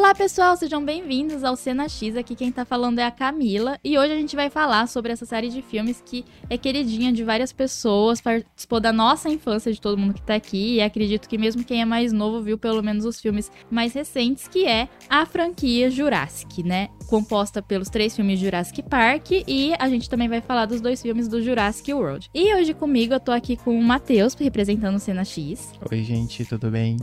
Olá pessoal, sejam bem-vindos ao Cena X. Aqui quem tá falando é a Camila e hoje a gente vai falar sobre essa série de filmes que é queridinha de várias pessoas, participou da nossa infância de todo mundo que tá aqui e acredito que mesmo quem é mais novo viu pelo menos os filmes mais recentes, que é a franquia Jurassic, né? Composta pelos três filmes Jurassic Park e a gente também vai falar dos dois filmes do Jurassic World. E hoje comigo eu tô aqui com o Matheus, representando o Cena X. Oi, gente, tudo bem?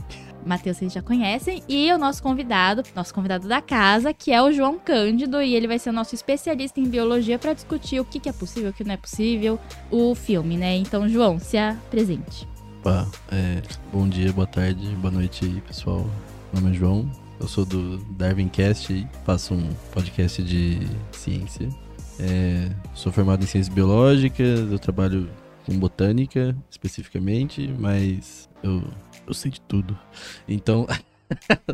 Matheus vocês já conhecem, e o nosso convidado, nosso convidado da casa, que é o João Cândido, e ele vai ser o nosso especialista em biologia para discutir o que, que é possível, o que não é possível, o filme, né? Então, João, se apresente. Opa, é, bom dia, boa tarde, boa noite aí, pessoal. Meu nome é João, eu sou do Darwincast e faço um podcast de ciência. É, sou formado em ciências biológicas, eu trabalho com botânica especificamente, mas eu eu sei de tudo. Então,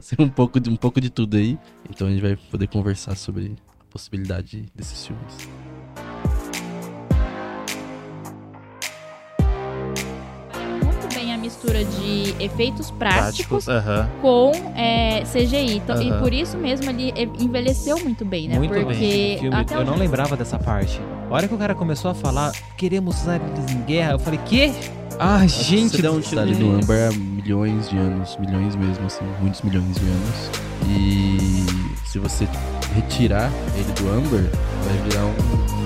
sei um pouco de um pouco de tudo aí. Então a gente vai poder conversar sobre a possibilidade desses filmes. Mistura de efeitos práticos, Práticos, aham. com é, CGI. Então, E Aham. por isso mesmo ele envelheceu muito bem, né? Muito Porque bem. Filme, até eu não lembrava dessa parte. A hora que o cara começou a falar, queremos usar eles em guerra, eu falei, quê? Ah, gente, Você um do Amber há milhões de anos, milhões mesmo, assim, muitos milhões de anos. E se você retirar ele do Amber, vai virar um.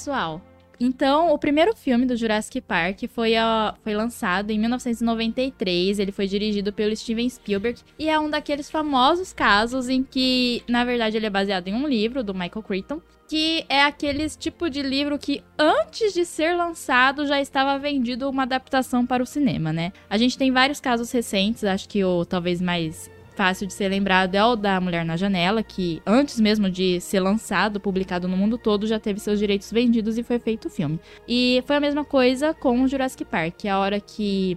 Pessoal, então o primeiro filme do Jurassic Park foi, foi lançado em 1993. Ele foi dirigido pelo Steven Spielberg e é um daqueles famosos casos em que, na verdade, ele é baseado em um livro do Michael Crichton. Que é aqueles tipo de livro que antes de ser lançado já estava vendido uma adaptação para o cinema, né? A gente tem vários casos recentes, acho que o talvez mais fácil de ser lembrado é o da Mulher na Janela, que antes mesmo de ser lançado, publicado no mundo todo, já teve seus direitos vendidos e foi feito o filme. E foi a mesma coisa com o Jurassic Park. A hora que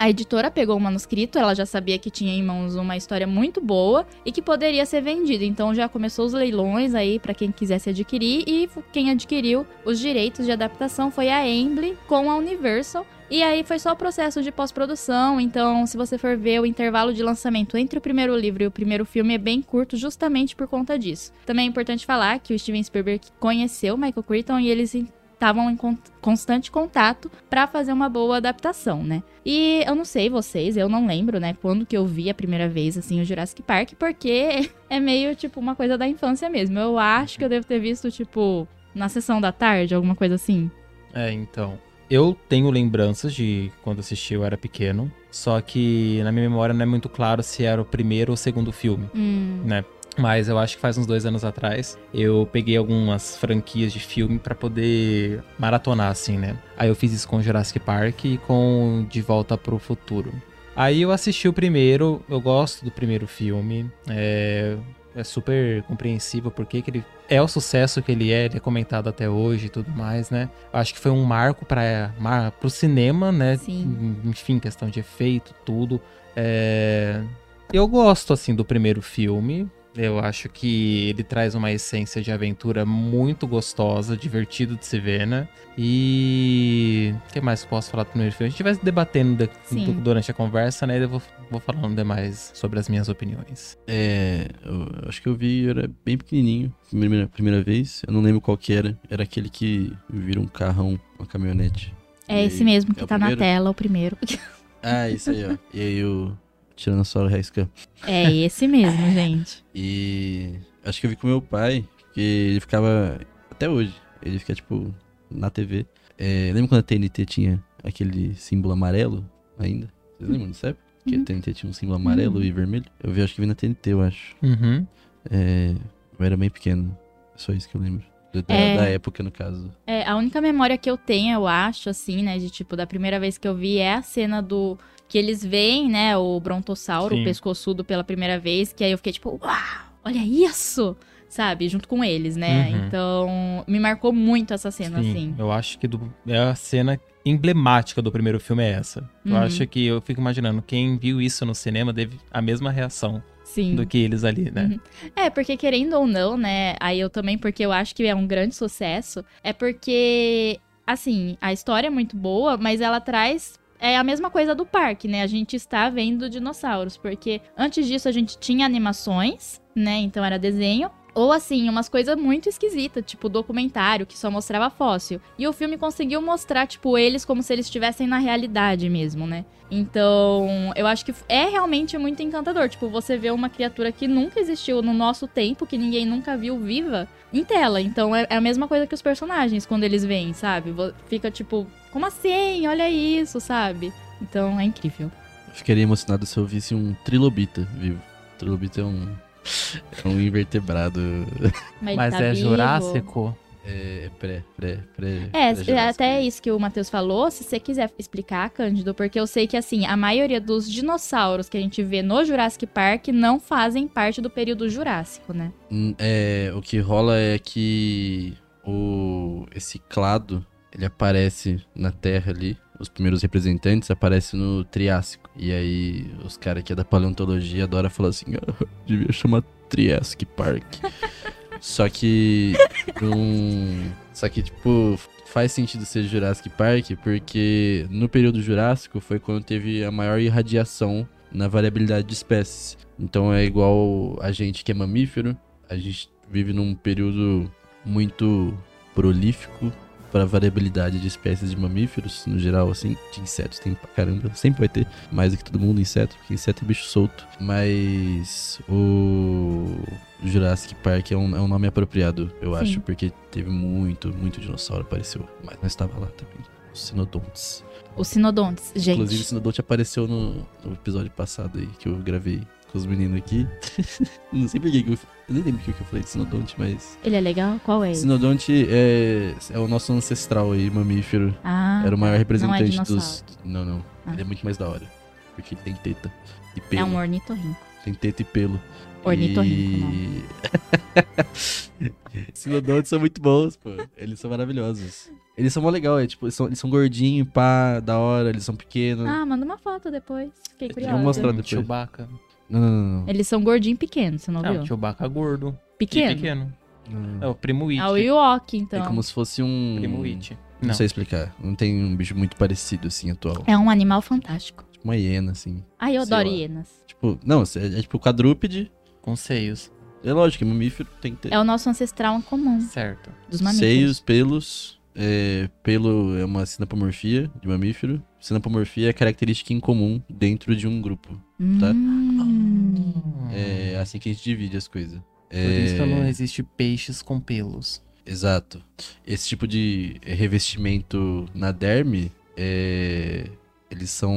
a editora pegou o manuscrito, ela já sabia que tinha em mãos uma história muito boa e que poderia ser vendida. Então já começou os leilões aí para quem quisesse adquirir e quem adquiriu os direitos de adaptação foi a Emblem com a Universal. E aí foi só o processo de pós-produção, então se você for ver o intervalo de lançamento entre o primeiro livro e o primeiro filme é bem curto justamente por conta disso. Também é importante falar que o Steven Spielberg conheceu Michael Crichton e eles estavam em con- constante contato para fazer uma boa adaptação, né? E eu não sei vocês, eu não lembro, né, quando que eu vi a primeira vez assim o Jurassic Park, porque é meio tipo uma coisa da infância mesmo. Eu acho que eu devo ter visto tipo na sessão da tarde, alguma coisa assim. É, então. Eu tenho lembranças de quando assisti, eu era pequeno. Só que na minha memória não é muito claro se era o primeiro ou o segundo filme, Hum, né? Mas eu acho que faz uns dois anos atrás eu peguei algumas franquias de filme pra poder maratonar, assim, né? Aí eu fiz isso com Jurassic Park e com De Volta pro Futuro. Aí eu assisti o primeiro, eu gosto do primeiro filme. É, é super compreensível porque que ele é o sucesso que ele é, ele é comentado até hoje e tudo mais, né? Eu acho que foi um marco para mar, pro cinema, né? Sim. Enfim, questão de efeito, tudo. É, Eu gosto, assim, do primeiro filme. Eu acho que ele traz uma essência de aventura muito gostosa, divertido de se ver, né? E. O que mais eu posso falar do primeiro filme? A gente vai debatendo de- Sim. du- durante a conversa, né? E eu vou, vou falando demais sobre as minhas opiniões. É, eu acho que eu vi, eu era bem pequenininho, primeira, primeira vez. Eu não lembro qual que era. Era aquele que vira um carrão, uma caminhonete. é E esse aí- mesmo que é tá na tela, o primeiro. Ah, isso aí, ó. E aí o Tiranossauro Rex Cup. É esse mesmo, gente. E acho que eu vi com meu pai, que ele ficava. Até hoje, ele fica, tipo, na TV. É, lembra quando a TNT tinha aquele símbolo amarelo ainda? Vocês lembram época? Que Uhum. a TNT tinha um símbolo amarelo Uhum. e vermelho? Eu vi, acho que vi na TNT, eu acho. Uhum. É, eu era bem pequeno. Só isso que eu lembro. Da, É. da época, no caso. É, a única memória que eu tenho, eu acho, assim, né, de tipo, da primeira vez que eu vi é a cena do que eles veem, né, o brontossauro, Sim. o pescoçudo pela primeira vez, que aí eu fiquei tipo, uau, olha isso! Sabe, junto com eles, né? Uhum. Então, me marcou muito essa cena, Sim, assim. eu acho que do- é a cena emblemática do primeiro filme é essa. Eu Uhum. acho que eu fico imaginando, quem viu isso no cinema teve a mesma reação Sim. do que eles ali, né? Uhum. É, porque querendo ou não, né? Aí eu também, porque eu acho que é um grande sucesso, é porque, assim, a história é muito boa, mas ela traz. É a mesma coisa do parque, né? A gente está vendo dinossauros, porque antes disso a gente tinha animações, né? Então era desenho. Ou assim, umas coisas muito esquisitas, tipo documentário que só mostrava fóssil. E o filme conseguiu mostrar, tipo, eles como se eles estivessem na realidade mesmo, né? Então, eu acho que é realmente muito encantador. Tipo, você vê uma criatura que nunca existiu no nosso tempo, que ninguém nunca viu viva, em tela. Então, é é a mesma coisa que os personagens, quando eles vêm, sabe? Fica tipo, como assim? Olha isso, sabe? Então, é incrível. Eu ficaria emocionado se eu visse um trilobita vivo. Trilobita é um. É um invertebrado. Mas, Mas tá é vivo. Jurássico. É pré, pré, pré. É, pré-jurássico. é até isso que o Matheus falou, se você quiser explicar, Cândido, porque eu sei que, assim, a maioria dos dinossauros que a gente vê no Jurassic Park não fazem parte do período Jurássico, né? Hum, É, o que rola é que o esse clado, ele aparece na Terra ali, os primeiros representantes aparecem no Triássico. E aí os caras que é da paleontologia adoram falar assim, ah, devia chamar Triassic Park. Só que um, só que tipo faz sentido ser Jurassic Park porque no período Jurássico foi quando teve a maior irradiação na variabilidade de espécies. Então é igual a gente que é mamífero, a gente vive num período muito prolífico para variabilidade de espécies de mamíferos, no geral, assim, de insetos tem pra caramba, sempre vai ter mais do que todo mundo inseto, porque inseto é bicho solto. Mas o Jurassic Park é um, é um nome apropriado, eu Sim. acho, porque teve muito, muito dinossauro apareceu, mas nós estava lá também. Os Sinodontes. Os sinodontes, gente. Inclusive, o Sinodonte apareceu no, no episódio passado aí que eu gravei com os meninos aqui. Não sei por que eu. Eu nem lembro o que que eu falei de Sinodonte, mas. Ele é legal? Qual é? Sinodonte é, é o nosso ancestral aí, mamífero. Ah, Era o maior representante não é dos. Não, não. Ah. Ele é muito mais da hora. Porque ele tem teta e É pelo. um ornitorrinco. Tem teta e pelo. Ornitorrinco, não. E... Sinodontes são muito bons, pô. Eles são maravilhosos. Eles são mó legal, é tipo, eles são, eles são gordinhos, pá, da hora, eles são pequenos. Ah, manda uma foto depois. Fiquei Eu curiosa. vou mostrar depois. Chewbacca. Não, não, não. Eles são gordinho e pequenos, você não É, viu? o Chewbacca gordo. Pequeno? E pequeno. Não. É o Primo It. Ah, o Ewok, então. É como se fosse um. Primo It. Não, Não. sei explicar. Não tem um bicho muito parecido, assim, atual. É um animal fantástico. Tipo uma hiena, assim. Ai, eu adoro lá. hienas. Tipo, não, é, é tipo quadrúpede. Com seios. É lógico, é mamífero, tem que ter. É o nosso ancestral em comum Certo. dos mamíferos. Seios, pelos. É, pelo é uma sinapomorfia de mamífero. Sinapomorfia é característica incomum dentro de um grupo. tá? Hum. É assim que a gente divide as coisas. Por isso que É, não existe peixes com pelos. Exato. Esse tipo de revestimento na derme, é, eles são,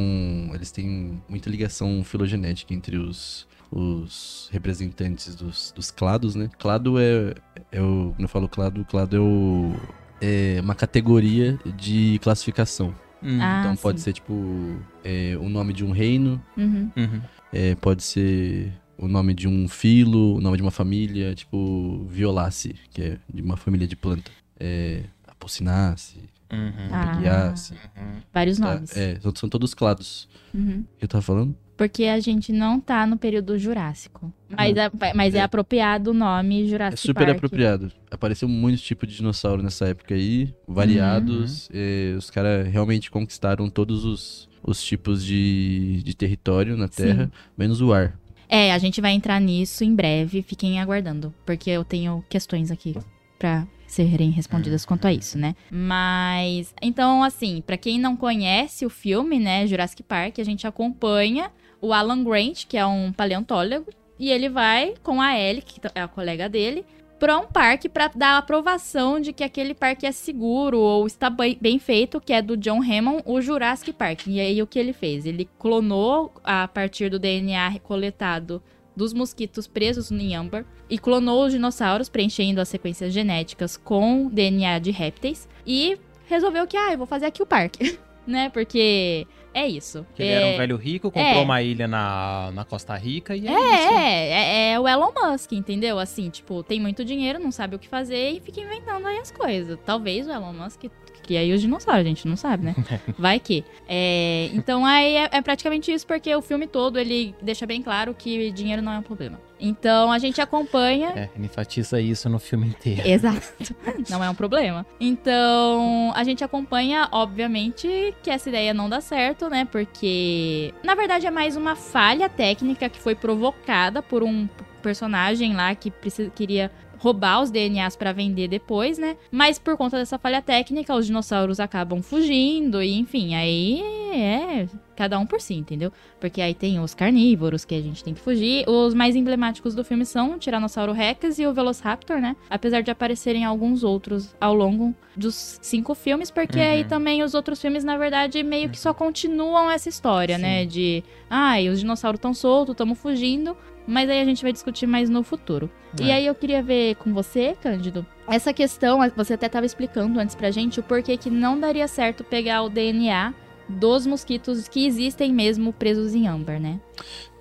eles têm muita ligação filogenética entre os, os representantes dos, dos clados, né? Clado é, é o, quando eu falo clado, clado é o é uma categoria de classificação. Hum. Ah, então pode sim. ser tipo é, o nome de um reino, Uhum. Uhum. é, pode ser o nome de um filo, o nome de uma família, tipo Violace, que é de uma família de planta. É, Apocinace, Uhum. Ah. Peguiace. Uhum. Vários tá? nomes. É, são, são todos clados. Uhum. O que eu tava falando? Porque a gente não tá no período Jurássico. Mas, é, mas é, É. apropriado o nome É Jurassic super Park. apropriado. Apareceu muitos tipos de dinossauro nessa época aí, variados. é, os caras realmente conquistaram todos os, os tipos de, de território na Sim. Terra, menos o ar. É, a gente vai entrar nisso em breve. Fiquem aguardando. Porque eu tenho questões aqui pra serem respondidas quanto a isso, né? Mas, então, assim, pra quem não conhece o filme, né, Jurassic Park, a gente acompanha o Alan Grant, que é um paleontólogo, e ele vai com a Ellie, que é a colega dele, pra um parque pra dar a aprovação de que aquele parque é seguro ou está bem feito, que é do John Hammond, o Jurassic Park. E aí o que ele fez? Ele clonou a partir do DNA recoletado dos mosquitos presos em âmbar e clonou os dinossauros, preenchendo as sequências genéticas com DNA de répteis e resolveu que, ah, eu vou fazer aqui o parque, né? Porque É isso. Que ele era um velho rico, comprou é. uma ilha na, na Costa Rica e é, É, isso. é, é, é o Elon Musk, entendeu? Assim, tipo, tem muito dinheiro, não sabe o que fazer e fica inventando aí as coisas. Talvez o Elon Musk cria aí os dinossauros, a gente não sabe, né? Vai que. É, então aí é, é praticamente isso, porque o filme todo ele deixa bem claro que dinheiro não é um problema. Então a gente acompanha. É, ele enfatiza isso no filme inteiro. Exato. Não é um problema. Então, a gente acompanha, obviamente, que essa ideia não dá certo, né? Porque, na verdade, é mais uma falha técnica que foi provocada por um personagem lá que precisa, queria roubar os DNAs pra vender depois, né? Mas por conta dessa falha técnica, os dinossauros acabam fugindo e, enfim, aí é cada um por si, entendeu? Porque aí tem os carnívoros que a gente tem que fugir. Os mais emblemáticos do filme são o Tiranossauro Rex e o Velociraptor, né? Apesar de aparecerem alguns outros ao longo dos cinco filmes, porque Uhum. aí também os outros filmes, na verdade, meio que só continuam essa história, né? Sim. De, ai, os dinossauros estão soltos, estamos fugindo. Mas aí a gente vai discutir mais no futuro. E É. aí eu queria ver com você, Cândido, essa questão, você até estava explicando antes pra gente o porquê que não daria certo pegar o DNA dos mosquitos que existem mesmo presos em âmbar, né?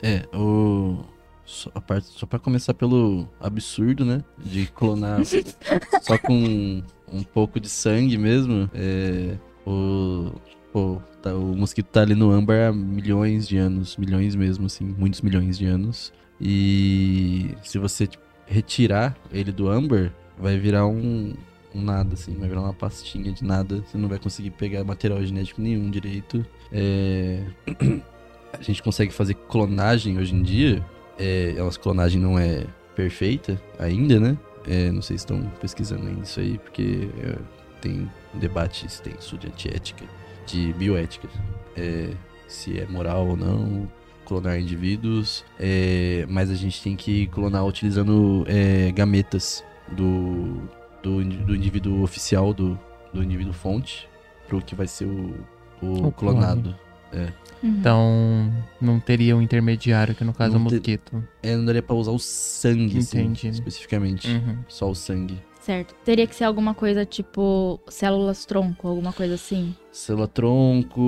É, o. Só, a parte, só pra começar pelo absurdo, né? De clonar só com um pouco de sangue mesmo. É. O. Pô, tá- o mosquito tá ali no âmbar há milhões de anos. Milhões mesmo, assim. Muitos milhões de anos. E se você tipo, retirar ele do âmbar, vai virar um. Um nada, assim, vai virar uma pastinha de nada. Você não vai conseguir pegar material genético nenhum direito. É. a gente consegue fazer clonagem hoje em dia. É, a nossa clonagem não é perfeita ainda, né? É, não sei se estão pesquisando ainda isso aí, porque é, tem um debate extenso de antiética, de bioética. É, se é moral ou não clonar indivíduos, é, mas a gente tem que clonar utilizando é, gametas do, do, do indivíduo oficial, do, do indivíduo fonte, pro que vai ser o, o, O clone. clonado. Uhum. Então, não teria um intermediário, que no caso é o Não ter- mosquito. É, não daria pra usar o sangue, assim, Entendi. especificamente. Uhum. Só o sangue. Certo. Teria que ser alguma coisa tipo células tronco, alguma coisa assim. Célula tronco,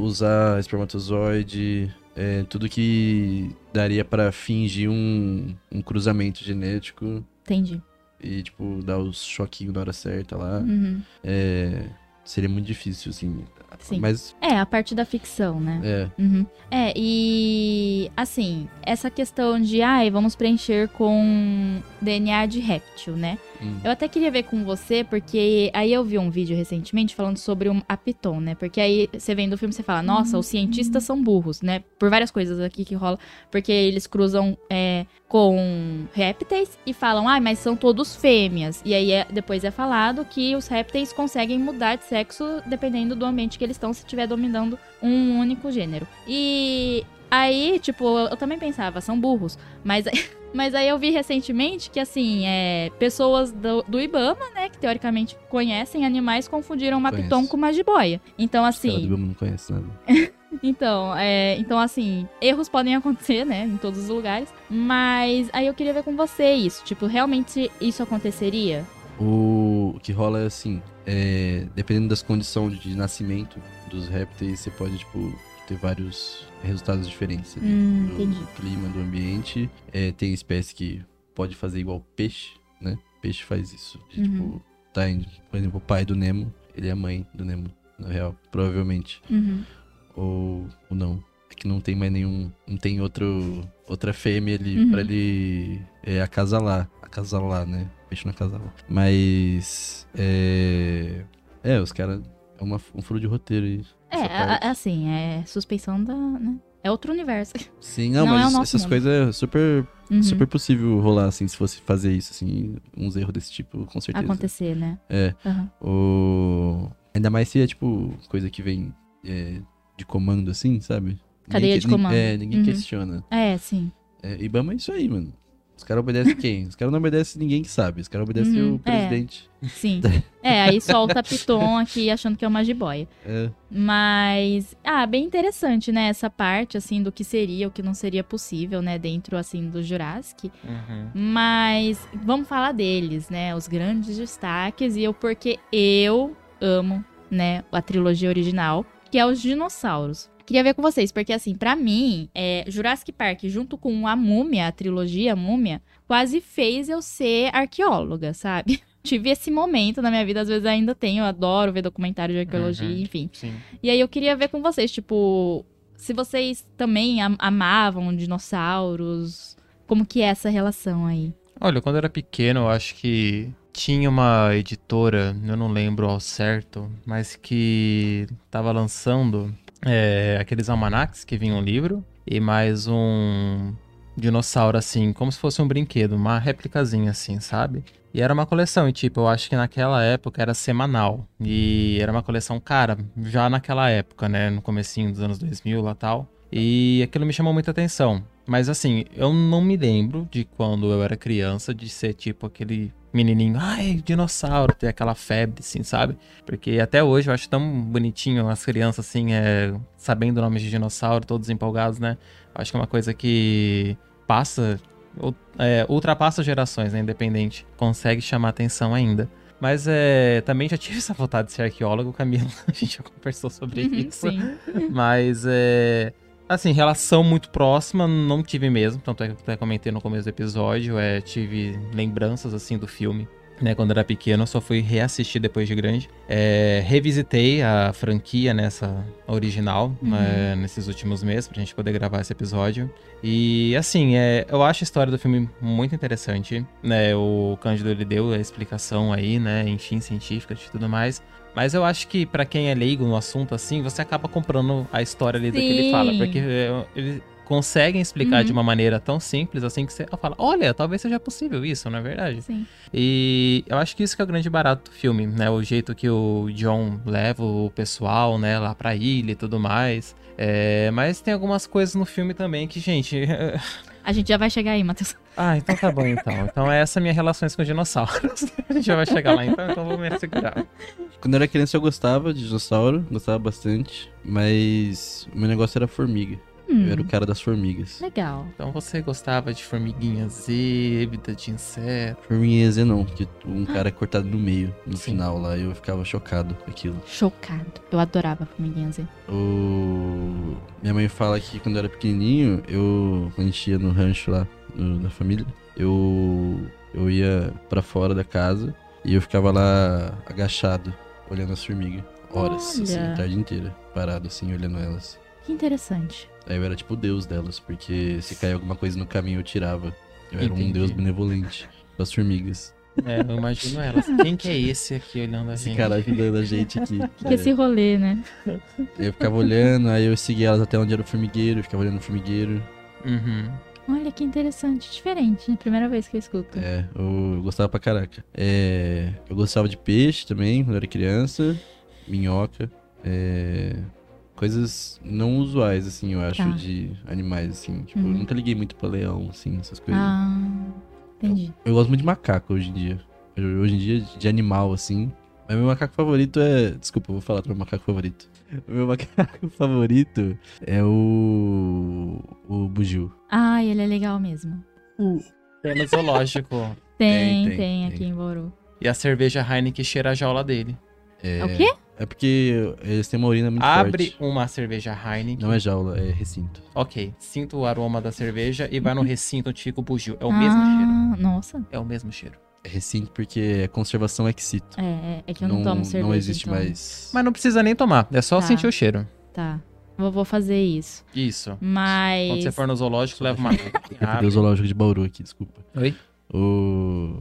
usar espermatozoide, é, tudo que daria pra fingir um, um cruzamento genético Entendi. e, tipo, dar os choquinhos na hora certa lá. Uhum. É, seria muito difícil, assim. Sim. Mas, É, a parte da ficção, né? é, Uhum. É, e assim, essa questão de, ai, vamos preencher com DNA de réptil, né? Hum, Eu até queria ver com você, porque aí eu vi um vídeo recentemente falando sobre um, a Piton, né? Porque aí você vendo o filme você fala, nossa, os cientistas são burros, né? Por várias coisas aqui que rola. Porque eles cruzam é, com répteis e falam, ah, mas são todos fêmeas. E aí é- depois é falado que os répteis conseguem mudar de sexo dependendo do ambiente que eles estão, se estiver dominando um único gênero. E aí, tipo, eu também pensava, são burros. Mas, mas aí eu vi recentemente que, assim, é, pessoas do, do Ibama, né, que teoricamente conhecem animais, confundiram uma Conheço. piton com uma jiboia. Então, caras do assim, Ibama não conhecem nada. então, é, então, assim, erros podem acontecer, né, em todos os lugares. Mas aí eu queria ver com você isso. Tipo, realmente isso aconteceria? O, o que rola é assim, é, dependendo das condições de nascimento dos répteis, você pode, tipo, ter vários resultados diferentes ali. Hum, do entendi. clima, do ambiente. É, tem espécie que pode fazer igual peixe, né? Peixe faz isso. De, Uhum. Tipo, tá indo, por exemplo, o pai do Nemo, ele é a mãe do Nemo, na real, provavelmente. Uhum. Ou, ou não. É que não tem mais nenhum. Não tem outro, outra fêmea ali Uhum. pra ele é, acasalar. Acasalar, né? Peixe não acasala. Mas. É. É, os caras. É uma, um furo de roteiro aí. É, assim, é suspeição da. Né? É outro universo. Sim, não, não é mas nosso essas coisas é super, Uhum. super possível rolar, assim, se fosse fazer isso, assim, uns erros desse tipo, com certeza. Acontecer, né? É. Aham. O... Ainda mais se é, tipo, coisa que vem é, de comando, assim, sabe? Cadeia que- de comando. É, ninguém Uhum. questiona. É, sim. É, Ibama é isso aí, mano. Os caras obedecem quem? Os caras não obedecem ninguém que sabe. Os caras obedecem Uhum, o presidente. Sim. É, aí solta Piton aqui achando que é uma jiboia. É. Mas, ah, bem interessante, né? Essa parte, assim, do que seria, o que não seria possível, né? Dentro, assim, do Jurassic. Uhum. Mas vamos falar deles, né? Os grandes destaques e o porquê eu amo, né? A trilogia original, que é os dinossauros. Queria ver com vocês, porque assim, pra mim, é, Jurassic Park, junto com a Múmia, a trilogia Múmia, quase fez eu ser arqueóloga, sabe? Tive esse momento na minha vida, às vezes ainda tenho, eu adoro ver documentário de arqueologia, Uhum. enfim. Sim. E aí eu queria ver com vocês, tipo, se vocês também am- amavam dinossauros, como que é essa relação aí? Olha, quando eu era pequeno, eu acho que tinha uma editora, eu não lembro ao certo, mas que tava lançando é, aqueles almanacs que vinha um livro e mais um dinossauro, assim, como se fosse um brinquedo, uma réplicazinha, assim, sabe? E era uma coleção, e tipo, eu acho que naquela época era semanal. E era uma coleção cara, já naquela época, né? No comecinho dos anos 2000 lá tal. E aquilo me chamou muita atenção. Mas assim, eu não me lembro de quando eu era criança de ser tipo aquele menininho, ai, dinossauro, ter aquela febre, assim, sabe? Porque até hoje eu acho tão bonitinho as crianças, assim, é, sabendo nomes de dinossauro, todos empolgados, né? Acho que é uma coisa que passa, é, ultrapassa gerações, né? Independente, consegue chamar atenção ainda. Mas é, também já tive essa vontade de ser arqueólogo, Camila. A gente já conversou sobre isso. Uhum, Sim. Mas é. Assim, relação muito próxima, não tive mesmo. Tanto é que eu até comentei no começo do episódio. É, tive lembranças, assim, do filme. Né, quando era pequeno, só fui reassistir depois de grande. É, revisitei a franquia nessa original Uhum. é, nesses últimos meses pra gente poder gravar esse episódio. E assim, é, eu acho a história do filme muito interessante. Né, o Cândido ele deu a explicação aí, né? Enfim, científica e tudo mais. Mas eu acho que pra quem é leigo no assunto assim, você acaba comprando a história ali do que ele fala, Sim. porque é, eles conseguem explicar Uhum. de uma maneira tão simples assim que você fala, olha, talvez seja possível isso, não é verdade? Sim. E eu acho que isso que é o grande barato do filme, né? O jeito que o John leva o pessoal, né, lá pra ilha e tudo mais. É, mas tem algumas coisas no filme também que, gente. A gente já vai chegar aí, Matheus. ah, então tá bom então. Então essa é a minha relações com dinossauros. a gente já vai chegar lá então, então vou me segurar. Quando eu era criança eu gostava de dinossauro, gostava bastante, mas o meu negócio era formiga. Hum, Eu era o cara das formigas. Legal. Então você gostava de formiguinha zebra, de inseto. Formiguinha Z não, que um cara é cortado no meio, no Sim. final lá, eu ficava chocado com aquilo. Chocado. Eu adorava formiguinha Z. O... Minha mãe fala que quando eu era pequenininho, eu, quando a gente ia no rancho lá, no- na família, eu, eu ia pra fora da casa e eu ficava lá agachado, olhando as formigas. Horas, assim, Olha. a tarde inteira, parado assim, olhando elas. Que interessante. Aí eu era tipo o deus delas, porque se caía alguma coisa no caminho eu tirava. Eu era um deus benevolente das formigas. É, eu imagino elas. Quem que é esse aqui olhando a Esse gente? cara ajudando a gente aqui. O que, que é esse rolê, né? Eu ficava olhando, aí eu seguia elas até onde era o formigueiro, ficava olhando o formigueiro. Uhum. Olha que interessante. Diferente. né? Primeira vez que eu escuto. É, eu, eu gostava pra caraca. É, eu gostava de peixe também, quando eu era criança. Minhoca. É, coisas não usuais, assim, eu acho, Tá. de animais, assim. Tipo, Uhum. eu nunca liguei muito pra leão, assim, essas coisas. Ah, entendi. Eu gosto muito de macaco hoje em dia. Eu- Hoje em dia, de animal, assim. Mas meu macaco favorito é. Desculpa, eu vou falar do meu macaco favorito. O meu macaco favorito é o. O Bugio. Ah, ele é legal mesmo. É no zoológico. Tem, tem, Tem, tem, aqui tem. em Bauru. E a cerveja Heineken cheira a jaula dele. É, É o quê? É porque eles têm uma urina muito Abre forte. uma cerveja Heineken. Não é jaula, é recinto. Ok, sinta o aroma da cerveja e vai no recinto onde fica o bugio. É o mesmo cheiro. ah, Nossa. É o mesmo cheiro. É recinto porque é conservação ex situ. É, é, é que eu não, tomo cerveja. Não existe então- mais. Mas não precisa nem tomar, é só Tá. sentir o cheiro. Tá. Vou, vou fazer isso. Isso. Mas. Quando você for no zoológico, leva uma. Eu o zoológico de Bauru aqui, desculpa. Oi? O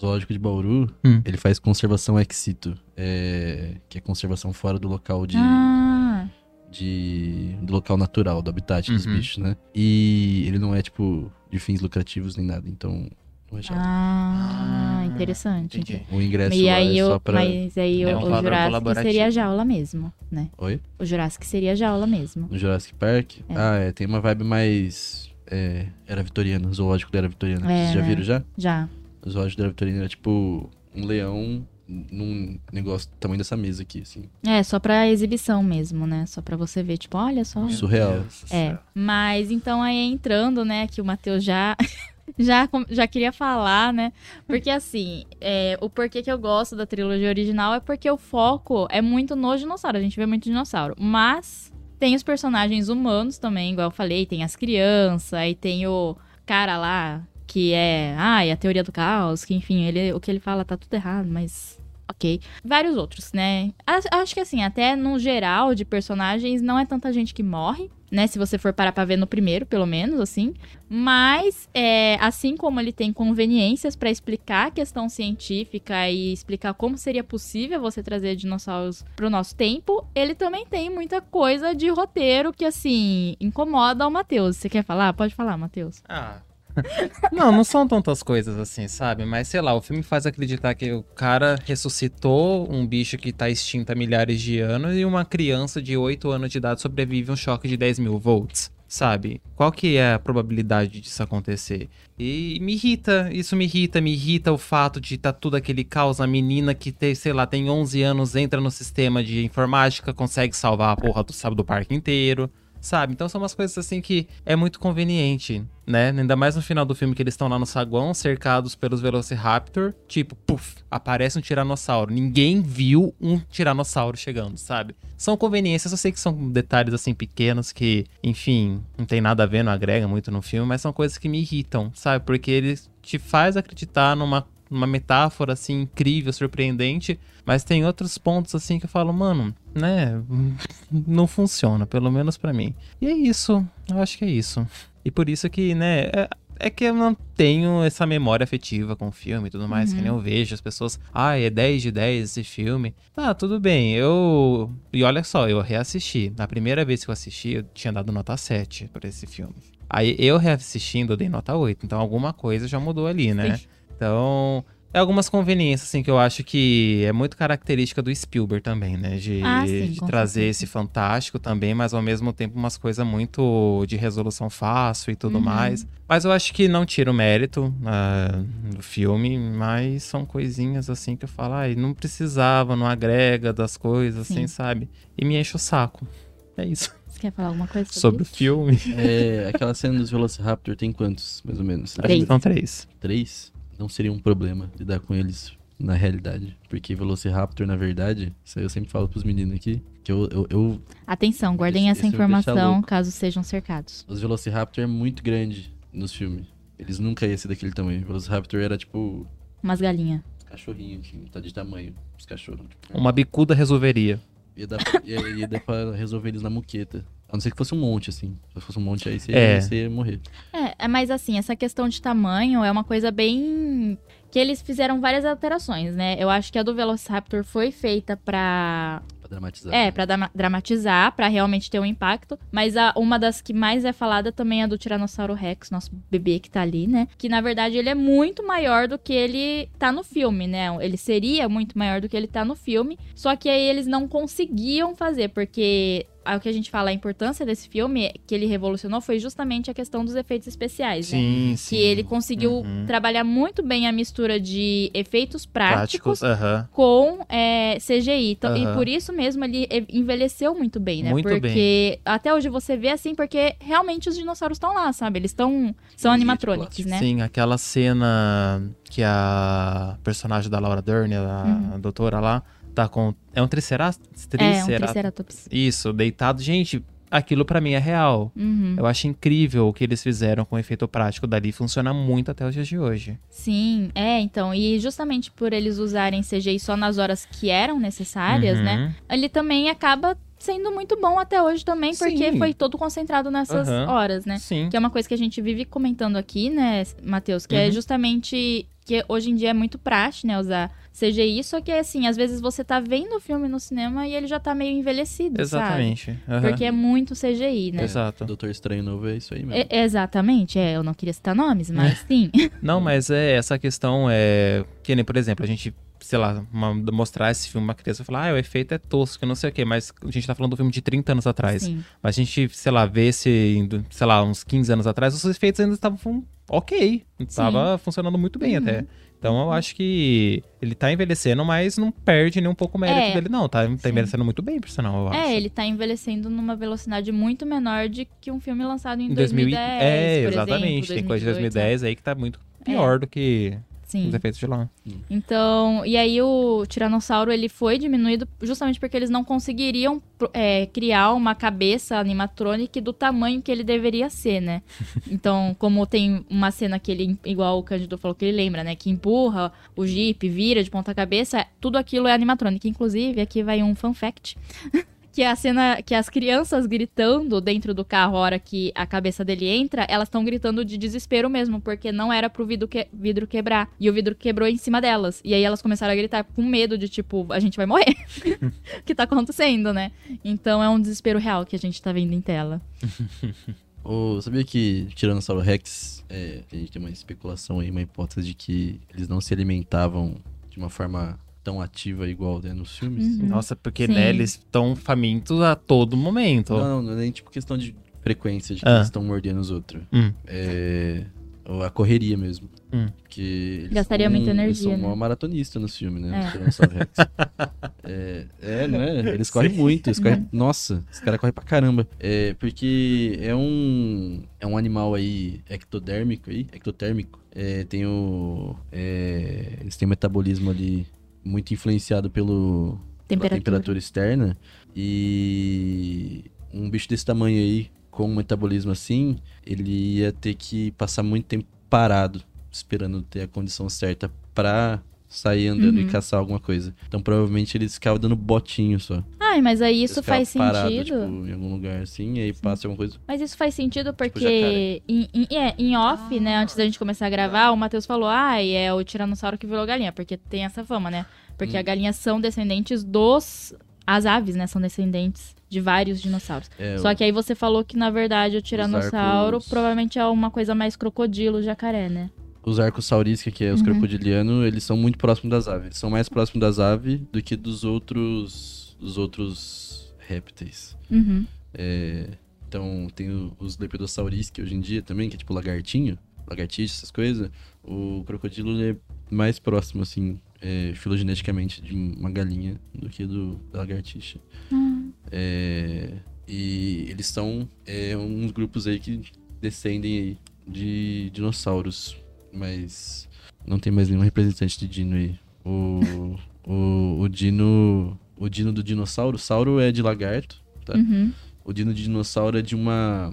zoológico de Bauru, Hum. ele faz conservação ex situ. É... Que é conservação fora do local de. Ah, de do local natural, do habitat dos Uhum. bichos, né? E ele não é, tipo, de fins lucrativos nem nada, então não é chato. ah, Ah, interessante. Entendi. O ingresso E lá aí é eu, só pra... Mas aí É o, um o valor Jurassic seria jaula mesmo, né? Oi? O Jurassic seria jaula mesmo. No Jurassic Park? É. Ah, é, tem uma vibe mais... É, era vitoriana, o zoológico da era vitoriana. É, Vocês já né? viram já? Já. O zoológico da era vitoriana era tipo um leão num negócio do tamanho dessa mesa aqui, assim. É, só pra exibição mesmo, né? Só pra você ver, tipo, olha só. Surreal. É, mas então aí entrando, né, que o Matheus já, já, já queria falar, né? Porque assim, é, o porquê que eu gosto da trilogia original é porque o foco é muito no dinossauro. A gente vê muito dinossauro. Mas Tem os personagens humanos também, igual eu falei, tem as crianças, aí tem o cara lá que é, ai, a teoria do caos, que enfim, ele, o que ele fala tá tudo errado, mas ok. Vários outros, né? Acho que assim, até no geral de personagens, não é tanta gente que morre, né? Se você for parar pra ver no primeiro, pelo menos, assim. Mas, é, assim como ele tem conveniências para explicar a questão científica e explicar como seria possível você trazer dinossauros pro nosso tempo, ele também tem muita coisa de roteiro que, assim, incomoda o Matheus. Você quer falar? Pode falar, Matheus. Ah, não, não são tantas coisas assim, sabe? Mas sei lá, o filme faz acreditar que o cara ressuscitou um bicho que tá extinto há milhares de anos e uma criança de 8 anos de idade sobrevive a um choque de 10 mil volts. Sabe? Qual que é a probabilidade disso acontecer? E me irrita, isso me irrita, me irrita o fato de tá tudo aquele caos. A menina que tem, sei lá, tem 11 anos, entra no sistema de informática, consegue salvar a porra do, sabe, do parque inteiro sabe? Então são umas coisas assim que é muito conveniente, né? Ainda mais no final do filme que eles estão lá no saguão, cercados pelos Velociraptor, tipo, puf, aparece um tiranossauro. Ninguém viu um tiranossauro chegando, sabe? São conveniências, eu sei que são detalhes assim pequenos que, enfim, não tem nada a ver, não agrega muito no filme, mas são coisas que me irritam, sabe? Porque eles te faz acreditar numa uma metáfora assim incrível, surpreendente, mas tem outros pontos assim que eu falo, mano, né, não funciona, pelo menos para mim. E é isso, eu acho que é isso. E por isso que, né, é, é que eu não tenho essa memória afetiva com o filme e tudo mais, uhum. que nem eu vejo as pessoas, ah, é 10 de 10 esse filme. Tá, tudo bem, eu. E olha só, eu reassisti. Na primeira vez que eu assisti, eu tinha dado nota 7 pra esse filme. Aí eu reassistindo, eu dei nota 8. Então alguma coisa já mudou ali, né? Sim. Então, é algumas conveniências, assim, que eu acho que é muito característica do Spielberg também, né? De, ah, sim, de trazer certeza. esse fantástico também, mas ao mesmo tempo umas coisas muito de resolução fácil e tudo uhum. mais. Mas eu acho que não tira o mérito uh, do filme, mas são coisinhas assim que eu falo, ai, não precisava, não agrega das coisas, assim, sim. assim, sabe? E me enche o saco. É isso. Você quer falar alguma coisa sobre, sobre o filme? É, aquela cena dos Velociraptor tem quantos, mais ou menos? Três. São três. Três? Não seria um problema lidar com eles na realidade. Porque Velociraptor, na verdade, isso aí eu sempre falo pros meninos aqui, que eu... eu, eu Atenção, guardem esse, essa informação caso sejam cercados. Os Velociraptor é muito grande nos filmes. Eles nunca iam ser daquele tamanho. Velociraptor era tipo... Umas galinhas. Cachorrinho, assim, tá de tamanho. Os cachorros. Tipo, Uma bicuda resolveria. Ia dar, ia, ia dar pra resolver eles na muqueta. A não ser que fosse um monte, assim. Se fosse um monte aí, você, é. você ia morrer. É, é, mas assim, essa questão de tamanho é uma coisa bem. Que eles fizeram várias alterações, né? Eu acho que a do Velociraptor foi feita pra dramatizar. É, pra dramatizar, pra realmente ter um impacto. Mas a, uma das que mais é falada também é a do Tiranossauro Rex, nosso bebê que tá ali, né? Que na verdade ele é muito maior do que ele tá no filme, né? Ele seria muito maior do que ele tá no filme. Só que aí eles não conseguiam fazer, porque o que a gente fala, a importância desse filme que ele revolucionou foi justamente a questão dos efeitos especiais, sim, né? Sim, Que ele conseguiu uhum. trabalhar muito bem a mistura de efeitos práticos, práticos uhum. com é, CGI. Então, uhum. E por isso mesmo ele envelheceu muito bem, né? Muito porque bem. até hoje você vê assim, porque realmente os dinossauros estão lá, sabe? Eles estão. São animatronics, né? Sim, aquela cena que a personagem da Laura Dern, a, uhum. a doutora lá tá com. É um triceratops? É, um triceratops. Isso, deitado. Gente, aquilo para mim é real. Uhum. Eu acho incrível o que eles fizeram com o efeito prático dali. Funciona muito até os dias de hoje. Sim, é, então. E justamente por eles usarem CGI só nas horas que eram necessárias, né, uhum. né? Ele também acaba sendo muito bom até hoje também, porque Sim. foi todo concentrado nessas uhum. horas, né? Sim. Que é uma coisa que a gente vive comentando aqui, né, Matheus? Que é uhum. é justamente que hoje em dia é muito praxe, né, usar CGI, só que é assim, às vezes você tá vendo o filme no cinema e ele já tá meio envelhecido, Exatamente. Uhum. Porque é muito CGI, né? Exato. Doutor Estranho Novo é isso aí mesmo. É, exatamente, é, eu não queria citar nomes, mas sim. Não, mas é essa questão é que nem, por exemplo, a gente sei lá, uma, mostrar esse filme uma criança e falar, ah, o efeito é tosco, não sei o quê, mas a gente tá falando do filme de 30 anos atrás. Sim. Mas a gente, sei lá, vê esse, sei lá, uns 15 anos atrás, os efeitos ainda estavam ok. Tava funcionando muito bem uhum. até. Então eu acho que ele tá envelhecendo, mas não perde nem um pouco o mérito é, dele, não. Tá, tá envelhecendo muito bem, por sinal, eu é, acho. É, ele tá envelhecendo numa velocidade muito menor de que um filme lançado em 2010. É, exatamente. Exemplo, Tem coisa de 2010 aí que tá muito pior é. do que Sim. Os efeitos de lá. Então, e aí o tiranossauro ele foi diminuído justamente porque eles não conseguiriam é, criar uma cabeça animatronic do tamanho que ele deveria ser, né? Então, como tem uma cena que ele, igual o Cândido falou que ele lembra, né? Que empurra o Jeep, vira de ponta cabeça, tudo aquilo é animatronic. Inclusive, aqui vai um fun fact. Que a cena que as crianças gritando dentro do carro a hora que a cabeça dele entra, elas estão gritando de desespero mesmo, porque não era pro vidro, que- vidro quebrar. E o vidro quebrou em cima delas. E aí elas começaram a gritar com medo de tipo, a gente vai morrer. O que tá acontecendo, né? Então é um desespero real que a gente tá vendo em tela. Ô, sabia que Tiranossauro Rex, é, a gente tem uma especulação aí, uma hipótese de que eles não se alimentavam de uma forma tão ativa igual né, nos filmes? Uhum. Nossa, porque Sim. né, eles estão famintos a todo momento. Não, não, não é nem tipo questão de frequência, de que Ah. eles estão mordendo os outros. Hum. É. ou A correria mesmo. Hum. Eles Gastaria são, muita Eles energia, são né? mó maratonista no filme, né? É. É, é, não é? Eles correm muito. Eles correm... Nossa, os caras correm pra caramba. É, porque é um. É um animal aí ectodérmico aí. Ectotérmico. É, tem o. é, eles têm um metabolismo ali muito influenciado pelo, pela Temperatura. temperatura externa. E um bicho desse tamanho aí, com um metabolismo assim, ele ia ter que passar muito tempo parado, esperando ter a condição certa pra sair andando e Uhum. caçar alguma coisa. Então provavelmente eles ficavam dando botinho só. Ai, mas aí isso faz parados, sentido. tipo, em algum lugar assim, e aí passa alguma coisa. Mas isso faz sentido Tipo porque em, em- é, em off, né, antes da gente começar a gravar, o Matheus falou, ah, é o tiranossauro que virou galinha, porque tem essa fama, né? Porque Hum. as galinhas são descendentes dos... As aves, né, são descendentes de vários dinossauros. É, Só que aí você falou que, na verdade, o tiranossauro arcos- provavelmente é uma coisa mais crocodilo, jacaré, né? Os arcos saurística, que é os Uhum. crocodilianos, eles são muito próximos das aves. Eles são mais próximos das aves do que dos outros dos outros répteis. Uhum. É, então, tem os lepidosauris, que hoje em dia também, que é tipo lagartinho, lagartixa, essas coisas. O crocodilo é mais próximo, assim, é, filogeneticamente, de uma galinha do que do da lagartixa. Hum. É, e eles são é, uns grupos aí que descendem aí de dinossauros, mas não tem mais nenhum representante de dino aí. O, o, o dino. O dino do dinossauro, sauro é de lagarto, tá? Uhum. O dino de dinossauro é de uma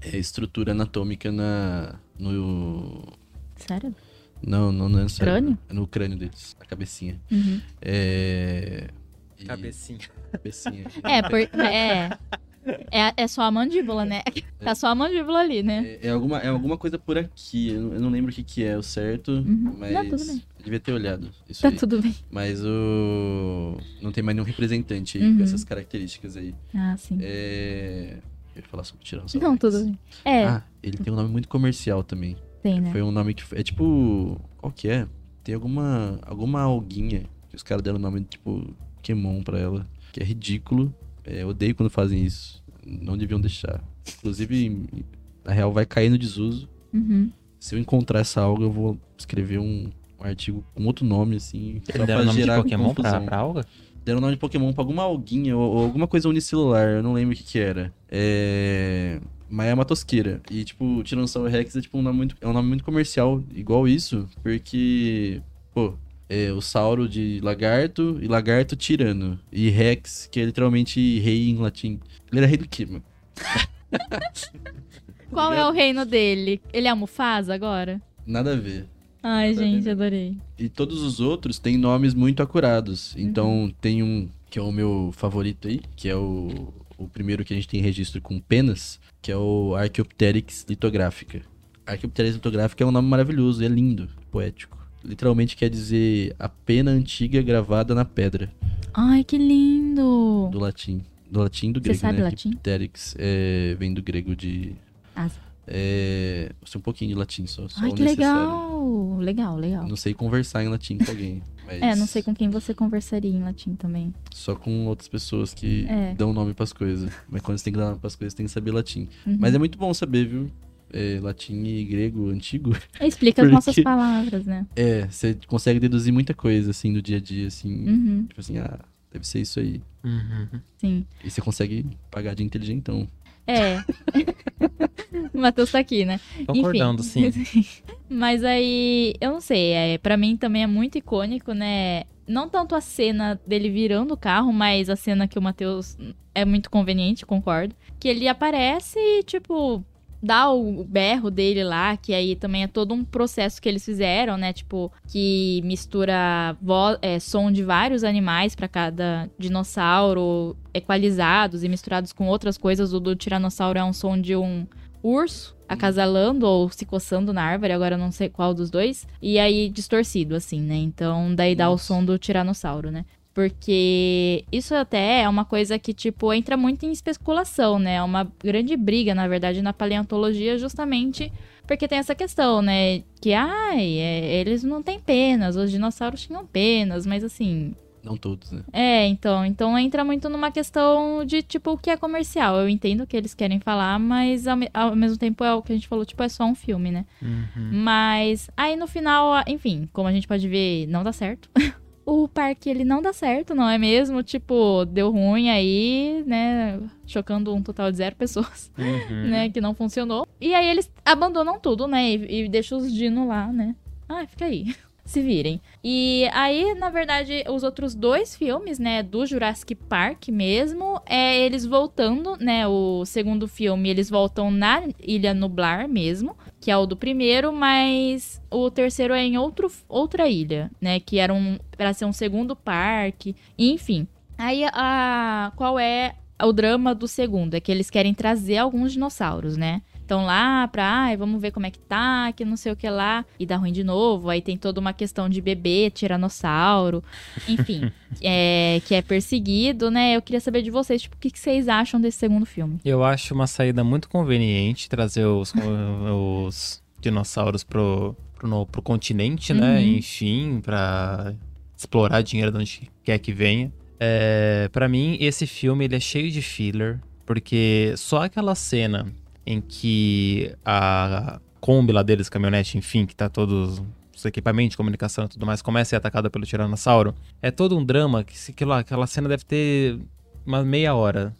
é, estrutura anatômica na. No. Sério? Não, não, não é no cérebro. Crânio? É no crânio deles, a cabecinha. Uhum. É. e- Cabecinha. Cabecinha. É, por, é, é. É só a mandíbula, né? Tá só a mandíbula ali, né? É, é alguma, é alguma coisa por aqui. Eu não, eu não lembro o que, que é o certo, Uhum. mas. Não, tudo bem. eu devia ter olhado isso Tá aí. tudo bem. Mas o. Não tem mais nenhum representante aí Uhum. com essas características aí. Ah, sim. É. Eu ia falar sobre Tiranossauro Não, tudo bem. É, Ah, ele tem um nome muito comercial também. tem, né? Foi um nome que. É tipo. Qual que é? Tem alguma. Alguma alguinha que os caras deram o nome tipo Pokémon pra ela. Que é ridículo. É, eu odeio quando fazem isso. Não deviam deixar. Inclusive, na real, vai cair no desuso. Uhum. Se eu encontrar essa alga, eu vou escrever um, um artigo com outro nome, assim. só Eles deram pra o nome de gerar Pokémon pra, confusão. pra alga? Deram o nome de Pokémon pra alguma alguinha ou, ou alguma coisa unicelular, eu não lembro o que que era. É... Mas é uma tosqueira. E, tipo, Tiranossauro Rex é, tipo, um nome muito, é um nome muito comercial, igual isso, porque, pô, é o sauro de lagarto e lagarto tirano. E Rex, que é literalmente rei em latim. Ele era rei do quê, mano? Qual é o reino dele? Ele é a Mufasa agora? Nada a ver. Ai, Nada gente, adorei. E todos os outros têm nomes muito acurados. Então tem um que é o meu favorito aí, que é o, o primeiro que a gente tem registro com penas, que é o Archaeopteryx litográfica. Archaeopteryx litográfica é um nome maravilhoso, é lindo, poético. Literalmente quer dizer a pena antiga gravada na pedra, Ai, que lindo! do latim. Do latim do Você grego, sabe né? latim? Archaeopteryx é, vem do grego de... Asa. É, sei um pouquinho de latim só, só Ai, que necessário. legal! Legal, legal. Não sei conversar em latim com alguém. Mas... É, não sei com quem você conversaria em latim também. Só com outras pessoas que É. dão nome pras coisas. Mas quando você tem que dar nome pras coisas, tem que saber latim. Uhum. Mas é muito bom saber, viu? É, latim e grego antigo. Explica as Porque- nossas palavras, né? É, você consegue deduzir muita coisa, assim, do dia a dia, assim. Uhum, Tipo assim, ah, deve ser isso aí. Uhum. sim. E você consegue pagar de inteligentão. É. O Matheus tá aqui, né? Concordando, Enfim. sim. Mas aí, eu não sei, é, para mim também é muito icônico, né? Não tanto a cena dele virando o carro, mas a cena que o Matheus é muito conveniente, concordo. Que ele aparece e, tipo, dá o berro dele lá, que aí também é todo um processo que eles fizeram, né? Tipo, que mistura vo- é, som de vários animais pra cada dinossauro, equalizados e misturados com outras coisas. O do tiranossauro é um som de um urso acasalando ou se coçando na árvore, agora não sei qual dos dois. E aí distorcido, assim, né? Então daí dá o Nossa. som do tiranossauro, né? Porque isso até é uma coisa que, tipo, entra muito em especulação, né? É uma grande briga, na verdade, na paleontologia, justamente porque tem essa questão, né? Que, ai, é, eles não têm penas, os dinossauros tinham penas, mas assim, Não todos, né? é, então, então entra muito numa questão de, tipo, o que é comercial. Eu entendo o que eles querem falar, mas ao, ao mesmo tempo é o que a gente falou, tipo, é só um filme, né? Uhum. Mas aí no final, enfim, como a gente pode ver, não dá certo. o parque, ele não dá certo, não é mesmo? Tipo, deu ruim aí, né? Chocando um total de zero pessoas, Uhum. né? Que não funcionou. E aí eles abandonam tudo, né? E, e deixam os dinos lá, né? Ah, fica aí. Se virem. E aí, na verdade, os outros dois filmes, né, do Jurassic Park mesmo, é eles voltando, né, o segundo filme, eles voltam na Ilha Nublar mesmo, que é o do primeiro, mas o terceiro é em outro, outra ilha, né, que era um, para ser um segundo parque, enfim. Aí, a, qual é o drama do segundo? É que eles querem trazer alguns dinossauros, né? Então lá pra, ai, vamos ver como é que tá, que não sei o que lá, e dá ruim de novo. Aí tem toda uma questão de bebê, tiranossauro, enfim, é, que é perseguido, né? Eu queria saber de vocês, tipo, o que, que vocês acham desse segundo filme? Eu acho uma saída muito conveniente trazer os, os dinossauros pro, pro, no- pro continente, né? Uhum. Enfim, pra explorar dinheiro de onde quer que venha. É, para mim, esse filme ele é cheio de filler, porque só aquela cena em que a Kombi lá deles, caminhonete, enfim, que tá todos os equipamentos de comunicação e tudo mais, começa a ser atacada pelo Tiranossauro, é todo um drama que aquilo lá- aquela cena deve ter uma meia hora.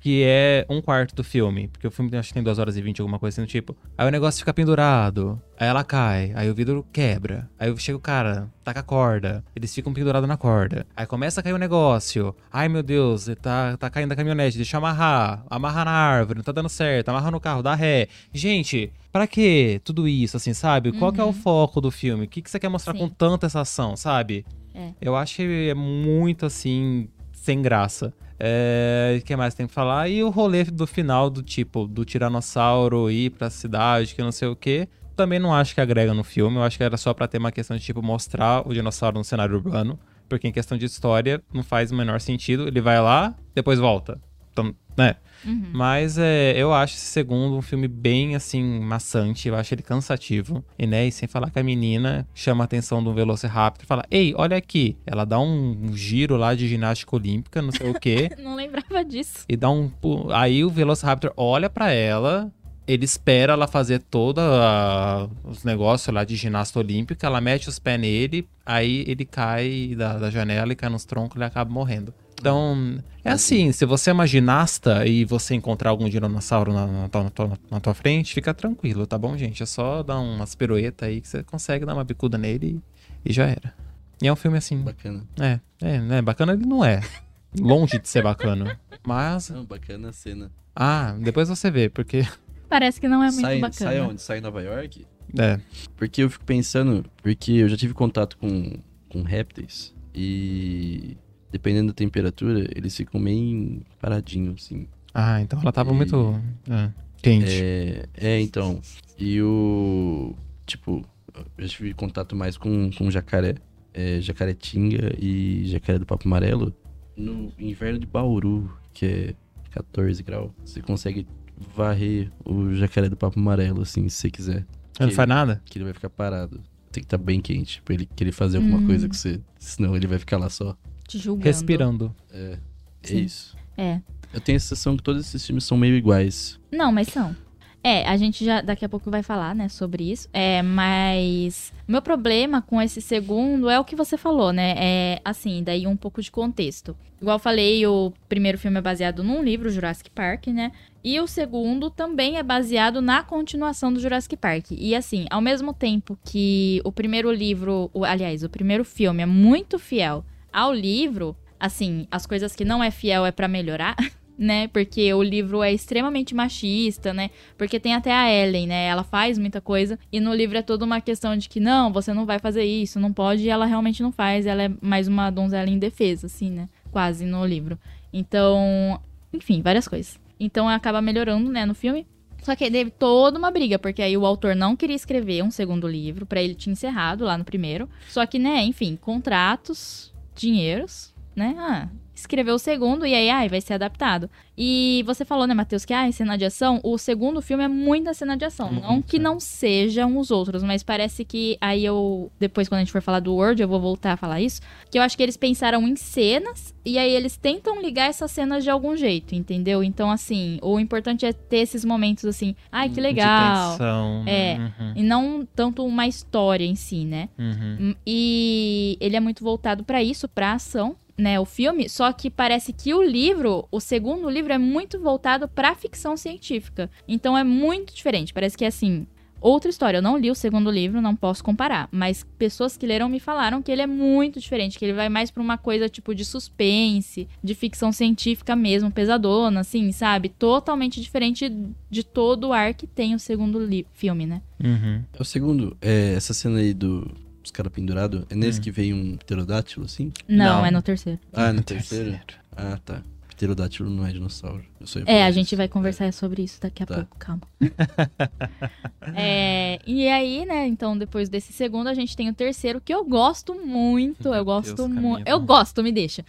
Que é um quarto do filme. Porque o filme acho que tem duas horas e vinte, alguma coisa assim do tipo. Aí o negócio fica pendurado. Aí ela cai. Aí o vidro quebra. Aí chega o cara, taca a corda. Eles ficam pendurados na corda. Aí começa a cair o negócio. Ai meu Deus, tá, tá caindo a caminhonete. Deixa eu amarrar. Amarra na árvore, não tá dando certo. Amarra no carro, dá ré. Gente, pra que tudo isso, assim, sabe? Qual que é o Uhum. foco do filme? O que, que você quer mostrar Sim. com tanta essa ação, sabe? É. Eu acho que é muito assim, sem graça. É, que mais tem que falar? E o rolê do final, do tipo, do Tiranossauro ir pra cidade, que não sei o quê. Também não acho que agrega no filme. Eu acho que era só pra ter uma questão de, tipo, mostrar o dinossauro no cenário urbano. Porque em questão de história, não faz o menor sentido. Ele vai lá, depois volta. Né? Uhum. Mas é, eu acho esse segundo um filme bem, assim, maçante. Eu acho ele cansativo. E, né, e sem falar que a menina chama a atenção do Velociraptor e fala: Ei, olha aqui. Ela dá um, giro lá de ginástica olímpica, não sei o quê. Não lembrava disso. e dá um. Aí o Velociraptor olha pra ela. Ele espera ela fazer todos os negócios lá de ginasta olímpica. Ela mete os pés nele. Aí ele cai da, da janela e cai nos troncos e acaba morrendo. Então, é assim, se você é uma ginasta e você encontrar algum dinossauro na, na tua, na tua- na tua frente, fica tranquilo, tá bom, gente? É só dar umas piruetas aí que você consegue dar uma bicuda nele e, e já era. E é um filme assim, Bacana. é, é, né? Bacana ele não é. Longe de ser bacana. Mas, Não, bacana a cena. ah, depois você vê, porque, Parece que não é muito sai, bacana. sai onde? Sai em Nova York? é, Porque eu fico pensando, porque eu já tive contato com, com répteis e dependendo da temperatura, eles ficam meio paradinhos, assim. ah, então ela tava E- muito é, quente. É, é, então. E o. Tipo, eu já tive contato mais com, com jacaré. É, jacaretinga e jacaré do papo amarelo. No inverno de Bauru, que é 14 graus, você consegue varrer o jacaré do papo amarelo, assim, se você quiser. Ele não faz nada? Que ele vai ficar parado. Tem que estar bem quente pra ele querer fazer alguma Hum. coisa com você. Senão ele vai ficar lá só. Te julgando. Respirando. É. É Sim. isso. É. Eu tenho a sensação que todos esses filmes são meio iguais. Não, mas são. É, a gente já daqui a pouco vai falar, né, sobre isso. É, mas meu problema com esse segundo é o que você falou, né? É assim, daí um pouco de contexto. Igual eu falei, o primeiro filme é baseado num livro, Jurassic Park, né? E o segundo também é baseado na continuação do Jurassic Park. E assim, ao mesmo tempo que o primeiro livro, o, aliás, o primeiro filme é muito fiel ao livro, assim, as coisas que não é fiel é para melhorar. né? Porque o livro é extremamente machista, né? Porque tem até a Ellen, né? Ela faz muita coisa e no livro é toda uma questão de que não, você não vai fazer isso, não pode, e ela realmente não faz. Ela é mais uma donzela indefesa, assim, né? Quase no livro. Então, enfim, várias coisas. Então acaba melhorando, né, no filme. Só que teve toda uma briga, porque aí o autor não queria escrever um segundo livro, para ele tinha encerrado lá no primeiro. Só que, né, enfim, contratos, dinheiros, né? Ah, escreveu o segundo e aí, ai, vai ser adaptado. E você falou, né, Matheus, que ah, cena de ação, o segundo filme é muita cena de ação. Uhum, não que não sejam os outros, mas parece que aí eu, depois quando a gente for falar do Word, eu vou voltar a falar isso, que eu acho que eles pensaram em cenas e aí eles tentam ligar essas cenas de algum jeito, entendeu? Então, assim, o importante é ter esses momentos assim, ai, que De legal. tensão. É. Uhum, E não tanto uma história em si, né? uhum. Hum, E ele é muito voltado pra isso, pra ação, né, o filme, só que parece que o livro, o segundo livro é muito voltado pra ficção científica. Então é muito diferente, parece que é assim, outra história. Eu não li o segundo livro, não posso comparar, mas pessoas que leram me falaram que ele é muito diferente, que ele vai mais pra uma coisa tipo de suspense, de ficção científica mesmo, pesadona, assim, sabe? Totalmente diferente de todo o ar que tem o segundo filme, né? Uhum. É o segundo, é, essa cena aí do, dos caras pendurados, é nesse Hum. que vem um pterodátilo, assim? Não, Não. é no terceiro. Ah, no terceiro? Ah, tá. Pterodátilo não é dinossauro. É, a gente vai conversar sobre isso daqui a Tá. pouco, calma. É, e aí, né, então depois desse segundo a gente tem o terceiro que eu gosto muito, Meu eu gosto muito, eu gosto, me deixa.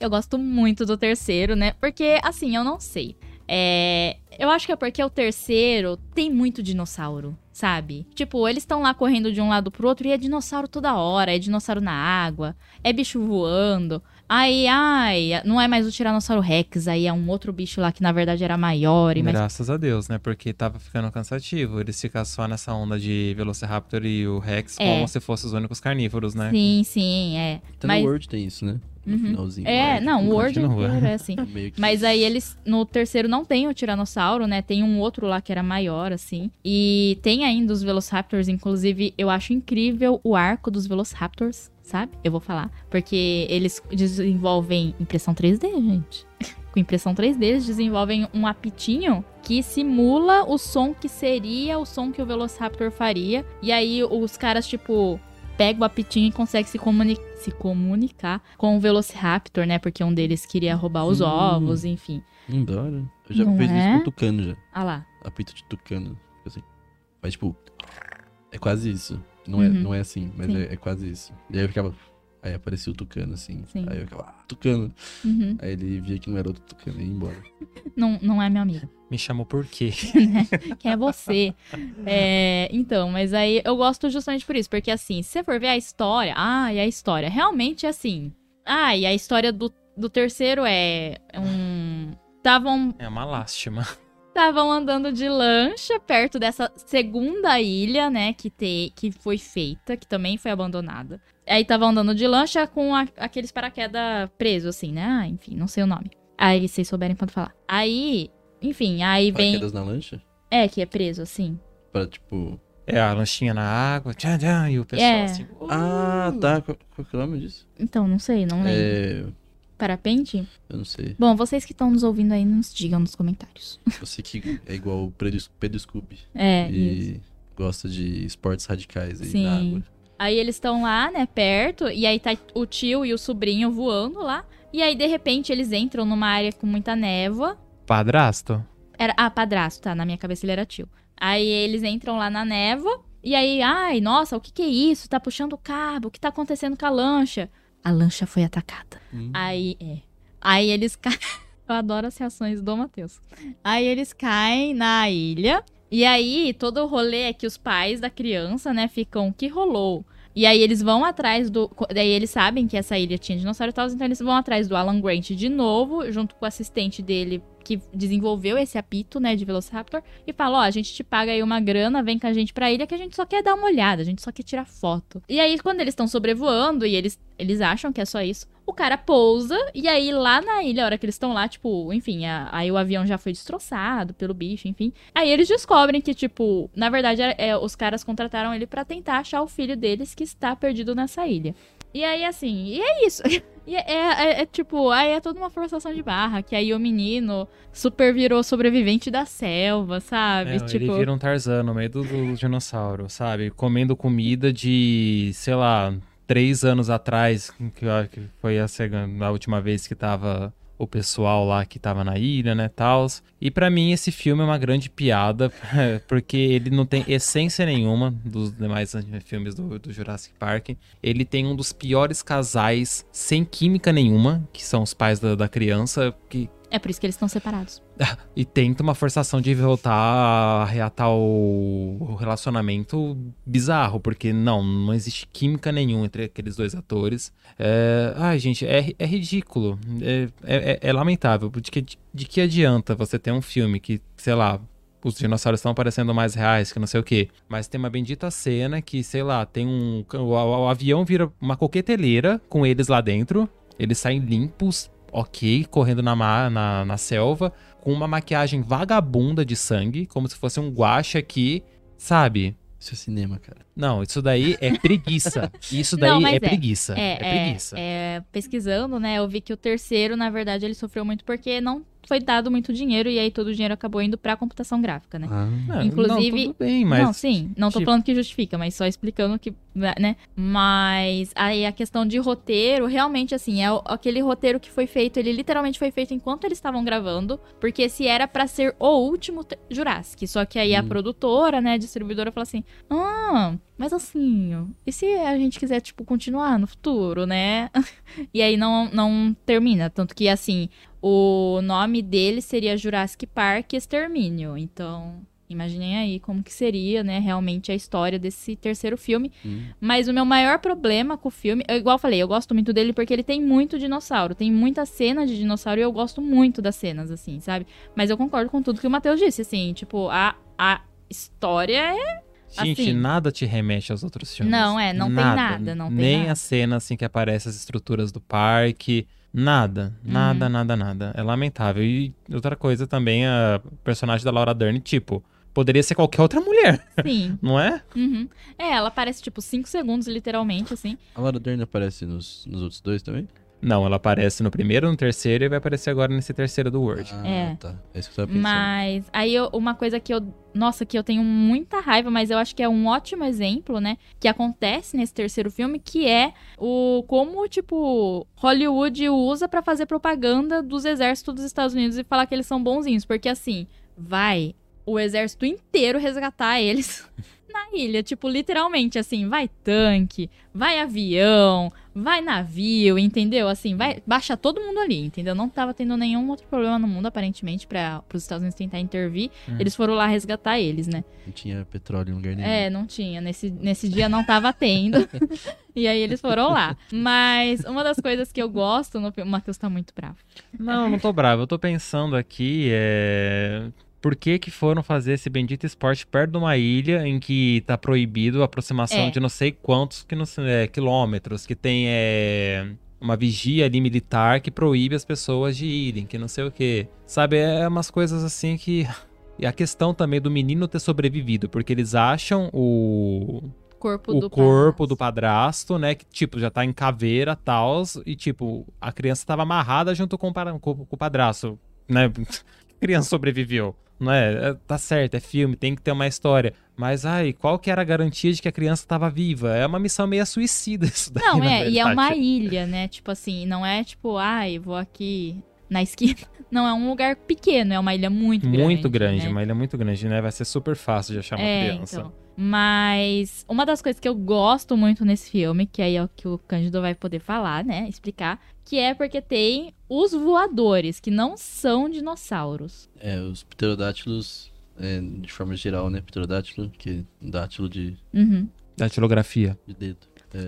Eu gosto muito do terceiro, né? Porque assim, eu não sei. É, eu acho que é porque o terceiro tem muito dinossauro, sabe? Tipo, eles estão lá correndo de um lado pro outro e é dinossauro toda hora, é dinossauro na água, é bicho voando. Aí, ai, não é mais o Tiranossauro Rex, aí é um outro bicho lá que na verdade era maior e mais Graças a Deus, né? Porque tava ficando cansativo. Eles ficam só nessa onda de Velociraptor e o Rex É. como se fossem os únicos carnívoros, né? Sim, sim, é. Até Mas- no Word tem isso, né? No Uhum. finalzinho. É, Word, não, o continua. inteiro é assim. meio que- Mas aí eles, no terceiro não tem o Tiranossauro, né? Tem um outro lá que era maior, assim. E tem ainda os Velociraptors, inclusive, eu acho incrível o arco dos Velociraptors, sabe? Eu vou falar. Porque eles desenvolvem impressão 3D, gente. Com impressão 3D, eles desenvolvem um apitinho que simula o som que seria o som que o Velociraptor faria. E aí os caras, tipo, pegam o apitinho e conseguem se, comuni- se comunicar com o Velociraptor, né? Porque um deles queria roubar os Hum. ovos, enfim. Da hora. Eu já Não fiz é? isso com tucano já. Ah lá. Apito de tucano. Assim. Mas, tipo, é quase isso. Não, é, Uhum. não é assim, mas é, é quase isso. E aí eu ficava. Aí aparecia o tucano, assim. Sim. Aí eu ficava, ah, tucano. Uhum. Aí ele via que não era outro tucano e ia embora. Não, não é meu amigo. Me chamou por quê? Quem é você? É, então, mas aí eu gosto justamente por isso. Porque assim, se você for ver a história. Ah, e a história. Realmente é assim. Ah, e a história do, do terceiro é um. Estavam É uma lástima. estavam andando de lancha perto dessa segunda ilha, né, que, te, que foi feita, que também foi abandonada. Aí estavam andando de lancha com a- aqueles paraquedas presos, assim, né? Ah, enfim, não sei o nome. Aí vocês souberem quando falar. Aí, enfim, aí vem. Paraquedas na lancha? É, que é preso, assim. Pra, tipo. É, a lanchinha na água, tchan, tchan, e o pessoal É. assim. "Uh". Ah, tá. Qual, qual que é o nome disso? Então, não sei, não lembro. É. Parapente? Eu não sei. Bom, vocês que estão nos ouvindo aí, nos digam nos comentários. Sei que é igual o Pedro, Pedro Scooby. É, isso. e gosta de esportes radicais aí Sim. na água. Aí eles estão lá, né, perto, e aí tá o tio e o sobrinho voando lá. E aí, de repente, eles entram numa área com muita névoa. Padrasto? Era, ah, padrasto, tá, na minha cabeça ele era tio. Aí eles entram lá na névoa, e aí, ai, nossa, o que que é isso? Tá puxando o cabo, o que tá acontecendo com a lancha? A lancha foi atacada. Hum. Aí, é. Aí eles caem. Eu adoro as reações do Matheus. Aí eles caem na ilha. E aí, todo o rolê é que os pais da criança, né, ficam. que rolou? E aí eles vão atrás do. Daí eles sabem que essa ilha tinha dinossauro e tal, então eles vão atrás do Alan Grant de novo, junto com o assistente dele, que desenvolveu esse apito, né, de Velociraptor, e fala: Ó, a gente te paga aí uma grana, vem com a gente pra ilha que a gente só quer dar uma olhada, a gente só quer tirar foto. E aí, quando eles estão sobrevoando e eles, eles acham que é só isso, o cara pousa, e aí lá na ilha, a hora que eles estão lá, tipo, enfim, a- aí o avião já foi destroçado pelo bicho, enfim. Aí eles descobrem que, tipo, na verdade, é, é, os caras contrataram ele pra tentar achar o filho deles que está perdido nessa ilha. E aí, assim, e é isso. E é, é- é, tipo, aí é toda uma forçação de barra, que aí o menino super virou sobrevivente da selva, sabe? É, tipo, Ele vira um Tarzan no meio do, do dinossauro, sabe? Comendo comida de, sei lá, três anos atrás, que, eu acho que foi a, segunda, a última vez que tava o pessoal lá que tava na ilha, né, tals. E pra mim esse filme é uma grande piada, porque ele não tem essência nenhuma dos demais filmes do, do Jurassic Park. Ele tem um dos piores casais sem química nenhuma, que são os pais da, da criança, que é por isso que eles estão separados. e tenta uma forçação de voltar a reatar o, relacionamento bizarro, porque não, não existe química nenhuma entre aqueles dois atores. É, ai, gente, é, é ridículo. É, é- é lamentável. De que, de que adianta você ter um filme que, sei lá. Os dinossauros estão parecendo mais reais, que não sei o quê. Mas tem uma bendita cena que, sei lá, tem um. O, o- o avião vira uma coqueteleira com eles lá dentro. Eles saem limpos, ok, correndo na, ma- na, na selva, com uma maquiagem vagabunda de sangue, como se fosse um guache aqui, sabe? Isso é cinema, cara. Não, isso daí é preguiça. Isso daí Não, é, é. preguiça. É, É, preguiça. é, pesquisando, né, eu vi que o terceiro, na verdade, ele sofreu muito porque não foi dado muito dinheiro e aí todo o dinheiro acabou indo pra computação gráfica, né? Ah, Não, inclusive- não, tudo bem, mas não, sim, não tô tipo- falando que justifica, mas só explicando que, né? Mas aí a questão de roteiro, realmente, assim, é aquele roteiro que foi feito, ele literalmente foi feito enquanto eles estavam gravando, porque se era pra ser o último Jurassic, só que aí a Hum. produtora, né, a distribuidora falou assim, ah, mas assim, e se a gente quiser, tipo, continuar no futuro, né? e aí não, não termina, tanto que, assim, o nome dele seria Jurassic Park Extermínio, então... Imaginem aí como que seria, né, realmente a história desse terceiro filme. hum. Mas o meu maior problema com o filme, eu, igual eu falei, eu gosto muito dele porque ele tem muito dinossauro, tem muita cena de dinossauro e eu gosto muito das cenas, assim, sabe? Mas eu concordo com tudo que o Matheus disse, assim, tipo, a, a história é. Gente, assim- nada te remete aos outros filmes. Não, é, não tem nada, não tem Nem nada. a cena assim que aparece as estruturas do parque. Nada, nada, Uhum. nada, nada. É lamentável. E outra coisa também, a personagem da Laura Dern, tipo, poderia ser qualquer outra mulher, Sim. não é? Uhum. É, ela aparece, tipo, 5 segundos, literalmente, assim. A Laura Dern aparece nos, nos outros dois também? Não, ela aparece no primeiro, no terceiro e vai aparecer agora nesse terceiro do Word. Ah, É. tá. É isso que eu tava pensando. Mas aí eu- uma coisa que eu. Nossa, que eu tenho muita raiva, mas eu acho que é um ótimo exemplo, né? Que acontece nesse terceiro filme, que é o como, tipo, Hollywood usa pra fazer propaganda dos exércitos dos Estados Unidos e falar que eles são bonzinhos. Porque assim, vai o exército inteiro resgatar eles na ilha. Tipo, literalmente, assim, vai tanque, vai avião, vai navio, entendeu? Assim, vai baixa todo mundo ali, entendeu? Não tava tendo nenhum outro problema no mundo, aparentemente, para os Estados Unidos tentar intervir. Hum. Eles foram lá resgatar eles, né? Não tinha petróleo em lugar nenhum. É, não tinha. Nesse, nesse dia não tava tendo. e aí eles foram lá. Mas uma das coisas que eu gosto no filme. O Matheus tá muito bravo. Não, não tô bravo. Eu tô pensando aqui, é... Por que que foram fazer esse bendito esporte perto de uma ilha em que tá proibido a aproximação É. de não sei quantos que não é, quilômetros, que tem é, uma vigia ali militar que proíbe as pessoas de irem, que não sei o quê. Sabe, é umas coisas assim que... E a questão também do menino ter sobrevivido, porque eles acham o, Corpo o do corpo do padrasto. padrasto, né? Que, tipo, já tá em caveira e tal. E, tipo, a criança tava amarrada junto com o, com o padrasto, né? Criança sobreviveu, não é? É, Tá certo, é filme, tem que ter uma história. Mas, ai, qual que era a garantia de que a criança tava viva? É uma missão meio suicida isso daí, Não, é, e é uma ilha, né? Tipo assim, não é tipo, ai, vou aqui na esquina. Não, é um lugar pequeno, é uma ilha muito grande. Muito grande, né? uma ilha muito grande, né? Vai ser super fácil de achar uma É, criança. então. Mas uma das coisas que eu gosto muito nesse filme, que aí é o que o Cândido vai poder falar, né? Explicar, que é porque tem os voadores, que não são dinossauros. É, os pterodátilos, é, de forma geral, né? Pterodátilo, que é dátilo de, Uhum. Datilografia. de dedo.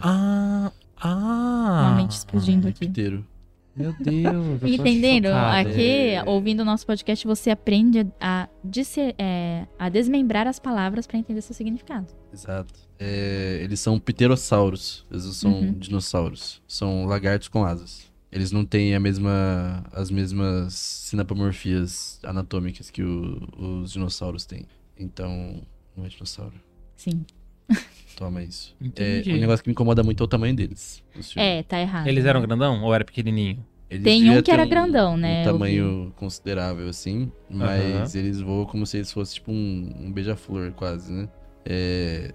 Ah, ah. Uma mente explodindo aqui. Ptero. Meu Deus. Entendendo? Aqui, É. ouvindo o nosso podcast, você aprende a, discer- é, a desmembrar as palavras pra entender seu significado. Exato. É, eles são pterossauros. Eles não são Uhum. dinossauros. São lagartos com asas. Eles não têm a mesma, as mesmas sinapomorfias anatômicas que o- os dinossauros têm. Então, não é dinossauro. Sim. Toma isso. É, Entendi. um negócio que me incomoda muito é o tamanho deles. É, tá errado. Eles eram grandão ou era pequenininho? Eles Tem um que era grandão, né? Um tamanho considerável, assim. Mas eles voam como se eles fossem tipo um, um beija-flor, quase, né? É...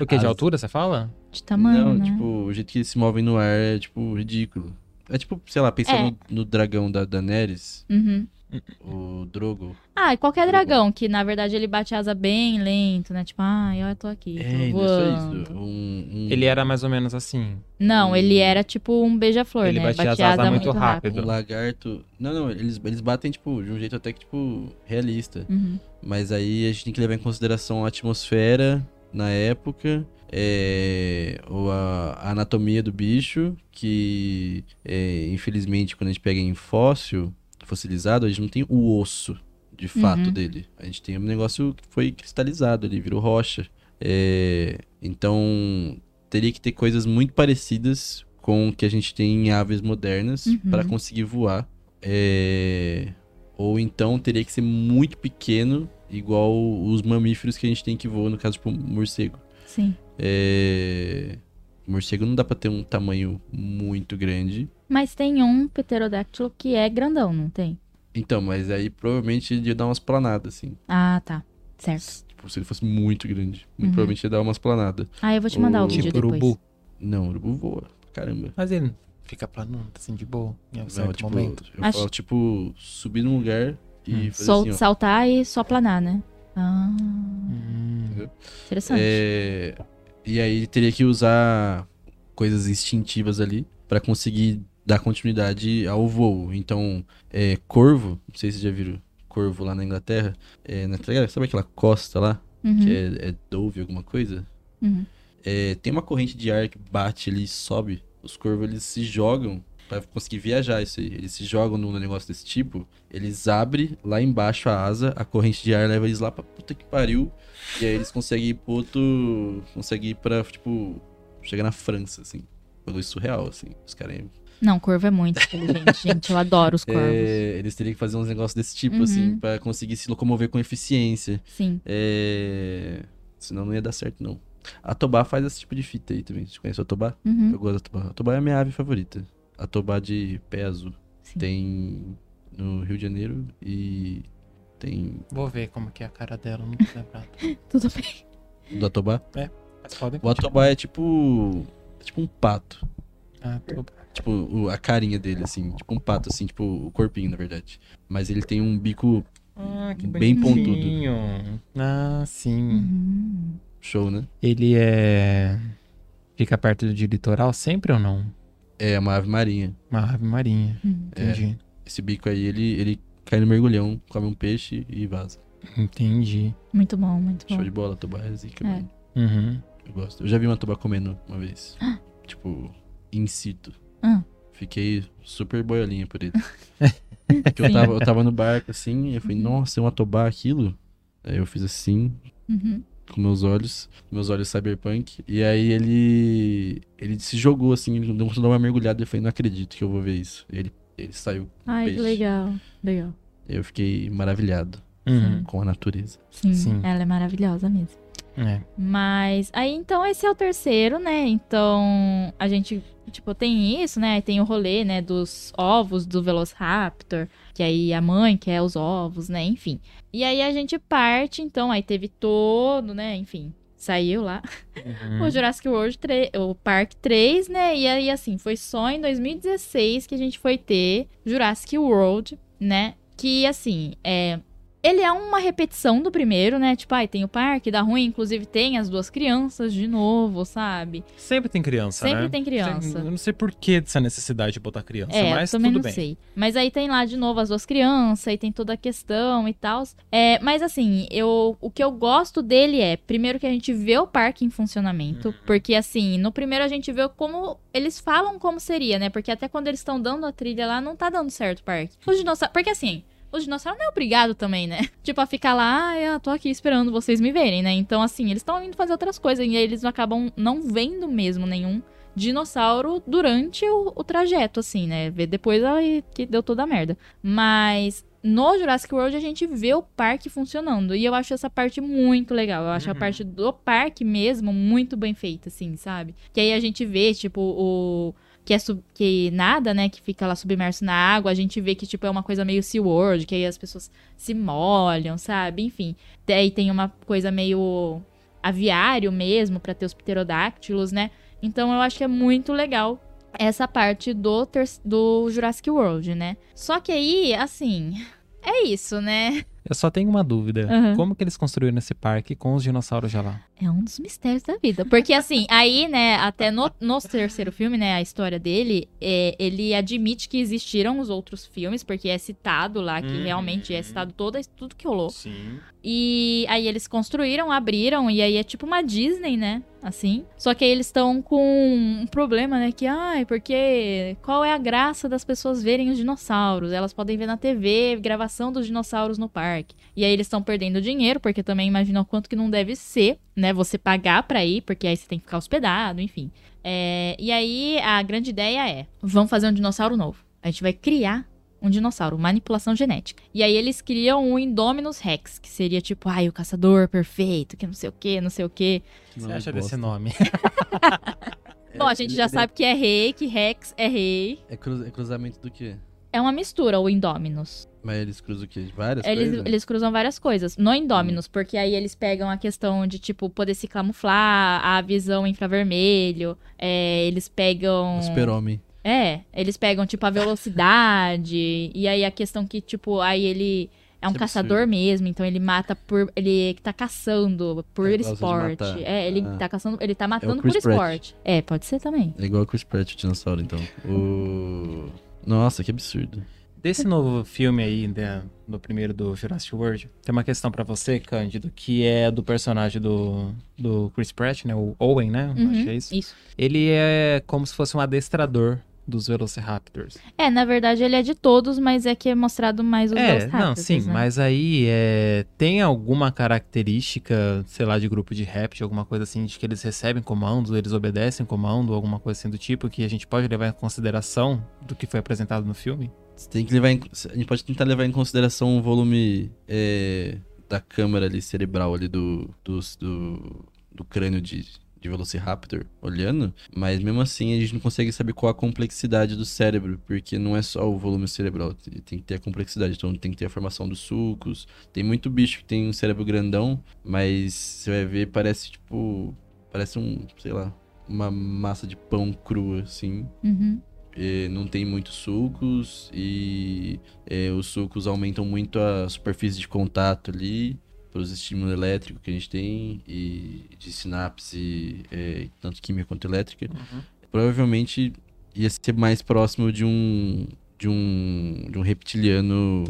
O que, de As- altura, você fala? vi. De tamanho, Não, né? tipo, o jeito que eles se movem no ar é, tipo, ridículo. É tipo, sei lá, pensando É. no, no dragão da Daenerys, Uhum. o Drogo. Ah, e qualquer dragão, que na verdade ele bate asa bem lento, né? Tipo, ah, eu tô aqui, tô É, não é voando. isso. Um, um, Ele era mais ou menos assim. Não, ele era tipo um beija-flor, Ele né? batia as Batia asas asa muito muito rápido. rápido. um lagarto. Não, não, eles, eles batem, tipo, de um jeito até que, tipo, realista. Uhum. Mas aí a gente tem que levar em consideração a atmosfera na época, é, ou a, a anatomia do bicho, que é, infelizmente quando a gente pega em fóssil, fossilizado, a gente não tem o osso de fato Uhum. dele. A gente tem um negócio que foi cristalizado, ele virou rocha. É, então teria que ter coisas muito parecidas com o que a gente tem em aves modernas Uhum. para conseguir voar. É, ou então teria que ser muito pequeno, igual os mamíferos que a gente tem que voam, no caso, tipo, morcego. Sim. É... Morcego não dá pra ter um tamanho muito grande. Mas tem um pterodáctilo que é grandão, não tem? Então, mas aí provavelmente ele ia dar umas planadas, assim. Ah, tá. Certo. Tipo, se ele fosse muito grande. Muito Uhum. provavelmente ia dar umas planadas. Ah, eu vou te mandar o O- vídeo Tipo depois. urubu. Não, o urubu voa. pra Caramba. Mas ele fica planando, assim, de boa, em Não, tipo, momento. eu Acho- falo, tipo, subir num lugar e Hum. fazer Sol- assim, ó. saltar e só planar, né? Ah, Hum. interessante. É, E aí teria que usar coisas instintivas ali pra conseguir dar continuidade ao voo. Então, é, corvo, não sei se vocês já viram corvo lá na Inglaterra. É, na? Sabe aquela costa lá? Uhum, Que é, é Dove, alguma coisa? uhum. É, tem uma corrente de ar que bate ali e sobe. Os corvos eles se jogam pra conseguir viajar isso aí. Eles se jogam num negócio desse tipo. Eles abrem lá embaixo a asa, a corrente de ar leva eles lá pra puta que pariu. E aí eles conseguem ir pro outro. Conseguem ir pra, tipo. Chegar na França, assim. Bagulho surreal, assim. Os caras. Não, corvo é muito inteligente, gente. Eu adoro os corvos. É, eles teriam que fazer uns negócios desse tipo, Uhum. assim, pra conseguir se locomover com eficiência. Sim. É. Senão não ia dar certo, não. A Tobá faz esse tipo de fita aí também. Você conhece a Tobá? Uhum. Eu gosto da Tobá. A Tobá é a minha ave favorita. A Tobá de pé azul. Sim. Tem no Rio de Janeiro e tem Vou ver como que é a cara dela, não tô lembrado. Tudo bem. do Atobá. Mas podem O Atobá é tipo é tipo um pato. Ah, tô... Tipo, o- a carinha dele, assim. Tipo um pato, assim. Tipo o corpinho, na verdade. Mas ele tem um bico ah que Bem bonitinho. Ah, sim. Uhum. show, né? Ele é... Fica perto de litoral sempre ou não? É uma ave marinha. Uma ave marinha. Uhum. Entendi. Esse bico aí, ele, ele cai no mergulhão, come um peixe e vaza. Entendi. Muito bom, muito bom. Show de bola, Tobá é zica, É. mano. Uhum. Eu gosto. Eu já vi uma Tobá comendo uma vez. tipo, in situ. Ah. Fiquei super boiolinha por ele. Porque eu tava, eu tava no barco assim, e eu falei, nossa, é uma Tobá aquilo? Aí eu fiz assim, Uhum. Com meus olhos, meus olhos cyberpunk. E aí ele. Ele se jogou assim, ele deu uma mergulhada e eu falei, não acredito que eu vou ver isso. Ele, ele saiu. Ai, que Peixe. legal. Legal. Eu fiquei maravilhado Uhum. com a natureza. Sim, Sim. ela é maravilhosa mesmo. É. Mas aí então esse é o terceiro, né? Então a gente, tipo, tem isso, né? Aí Tem o rolê, né, dos ovos do Velociraptor, que aí a mãe quer os ovos, né? Enfim. E aí a gente parte, então, aí teve todo, né? Enfim, saiu lá Uhum. o Jurassic World 3, o Park 3, né? E aí, assim, foi só em 2016 que a gente foi ter Jurassic World, né? Que, assim, é, Ele é uma repetição do primeiro, né? Tipo, ai, tem o parque, dá ruim, inclusive tem as duas crianças de novo, sabe? Sempre tem criança, Sempre né? tem criança. Sempre- Eu não sei por que dessa necessidade de botar criança, É, mas eu também tudo não bem. sei. Mas aí tem lá de novo as duas crianças, e tem toda a questão e tal. É, mas assim, eu, o que eu gosto dele é, primeiro que a gente vê o parque em funcionamento, Uhum. porque assim, no primeiro a gente vê como eles falam como seria, né? Porque até quando eles estão dando a trilha lá, não tá dando certo o parque. Os dinossauros, porque assim, os dinossauros não é obrigado também, né? Tipo, a ficar lá, ah, eu tô aqui esperando vocês me verem, né? Então, assim, eles estão indo fazer outras coisas e aí eles acabam não vendo mesmo nenhum dinossauro durante o, o trajeto, assim, né? Ver depois aí que deu toda a merda. Mas no Jurassic World a gente vê o parque funcionando. E eu acho essa parte muito legal. Eu acho a Uhum. parte do parque mesmo muito bem feita, assim, sabe? Que aí a gente vê, tipo, o. Que, é sub- que nada, né? Que fica lá submerso na água. A gente vê que, tipo, é uma coisa meio SeaWorld, que aí as pessoas se molham, sabe? Enfim. Daí tem uma coisa meio aviário mesmo, pra ter os pterodáctilos, né? Então eu acho que é muito legal essa parte do, ter- do Jurassic World, né? Só que aí, assim, é isso, né? Eu só tenho uma dúvida. Aham. Como que eles construíram esse parque com os dinossauros já lá? É um dos mistérios da vida. Porque, assim, aí, né, até no, no terceiro filme, né, a história dele, é, ele admite que existiram os outros filmes, porque é citado lá, que Uhum. realmente é citado toda, tudo que rolou. Sim. E aí eles construíram, abriram, e aí é tipo uma Disney, né? Assim. Só que aí eles estão com um problema, né? Que, ai, porque qual é a graça das pessoas verem os dinossauros? Elas podem ver na TV gravação dos dinossauros no parque. E aí eles estão perdendo dinheiro, porque também imaginam o quanto que não deve ser, né? Você pagar pra ir, porque aí você tem que ficar hospedado, enfim. É, e aí a grande ideia é: vamos fazer um dinossauro novo. A gente vai criar um dinossauro, manipulação genética. E aí eles criam o Indominus Rex, que seria tipo, ai, o caçador perfeito, que não sei o que, não sei o que. O que você acha desse nome? Bom, a gente já sabe que é rei, que Rex é rei. É, cru- é cruzamento do quê? É uma mistura, o Indominus. Mas eles cruzam o quê? Várias Eles, coisas? eles cruzam várias coisas. No Indominus, porque aí eles pegam a questão de, tipo, poder se camuflar, a visão infravermelho, é, eles pegam... Super-homem. É, eles pegam, tipo, a velocidade, e aí a questão que, tipo, aí ele é um é caçador mesmo, então ele mata por. Ele tá caçando por É, esporte. É, ele Ah. tá caçando. Ele tá matando por Chris Pratt. esporte. É, pode ser também. É igual o Chris Pratt, o dinossauro, então. O... Nossa, que absurdo. Desse novo filme aí, né, do primeiro do Jurassic World, tem uma questão pra você, Cândido, que é do personagem do, do Chris Pratt, né? O Owen, né? Uhum, Acho que é isso. Isso. Ele é como se fosse um adestrador dos Velociraptors. É, na verdade ele é de todos, mas é que é mostrado mais os é, Velociraptors, não, sim, né? mas aí é, tem alguma característica, sei lá, de grupo de rap, alguma coisa assim, de que eles recebem comandos, eles obedecem comando, alguma coisa assim do tipo, que a gente pode levar em consideração do que foi apresentado no filme? Você tem que levar em... A gente pode tentar levar em consideração o volume é, da câmara ali cerebral ali do, dos- do, do crânio de, de Velociraptor olhando, mas mesmo assim a gente não consegue saber qual a complexidade do cérebro, porque não é só o volume cerebral, tem que ter a complexidade, então tem que ter a formação dos sucos, tem muito bicho que tem um cérebro grandão, mas você vai ver, parece tipo, parece um, sei lá, uma massa de pão crua, assim, Uhum. eh, não tem muitos sulcos e eh, os sulcos aumentam muito a superfície de contato ali pelos estímulos elétricos que a gente tem e de sinapse, eh, tanto química quanto elétrica. Provavelmente ia ser mais próximo de um de um de um reptiliano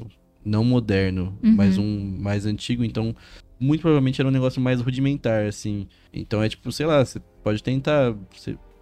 não moderno, Uhum. mas um mais antigo, então muito provavelmente era um negócio mais rudimentar assim. Então é tipo, sei lá, você pode tentar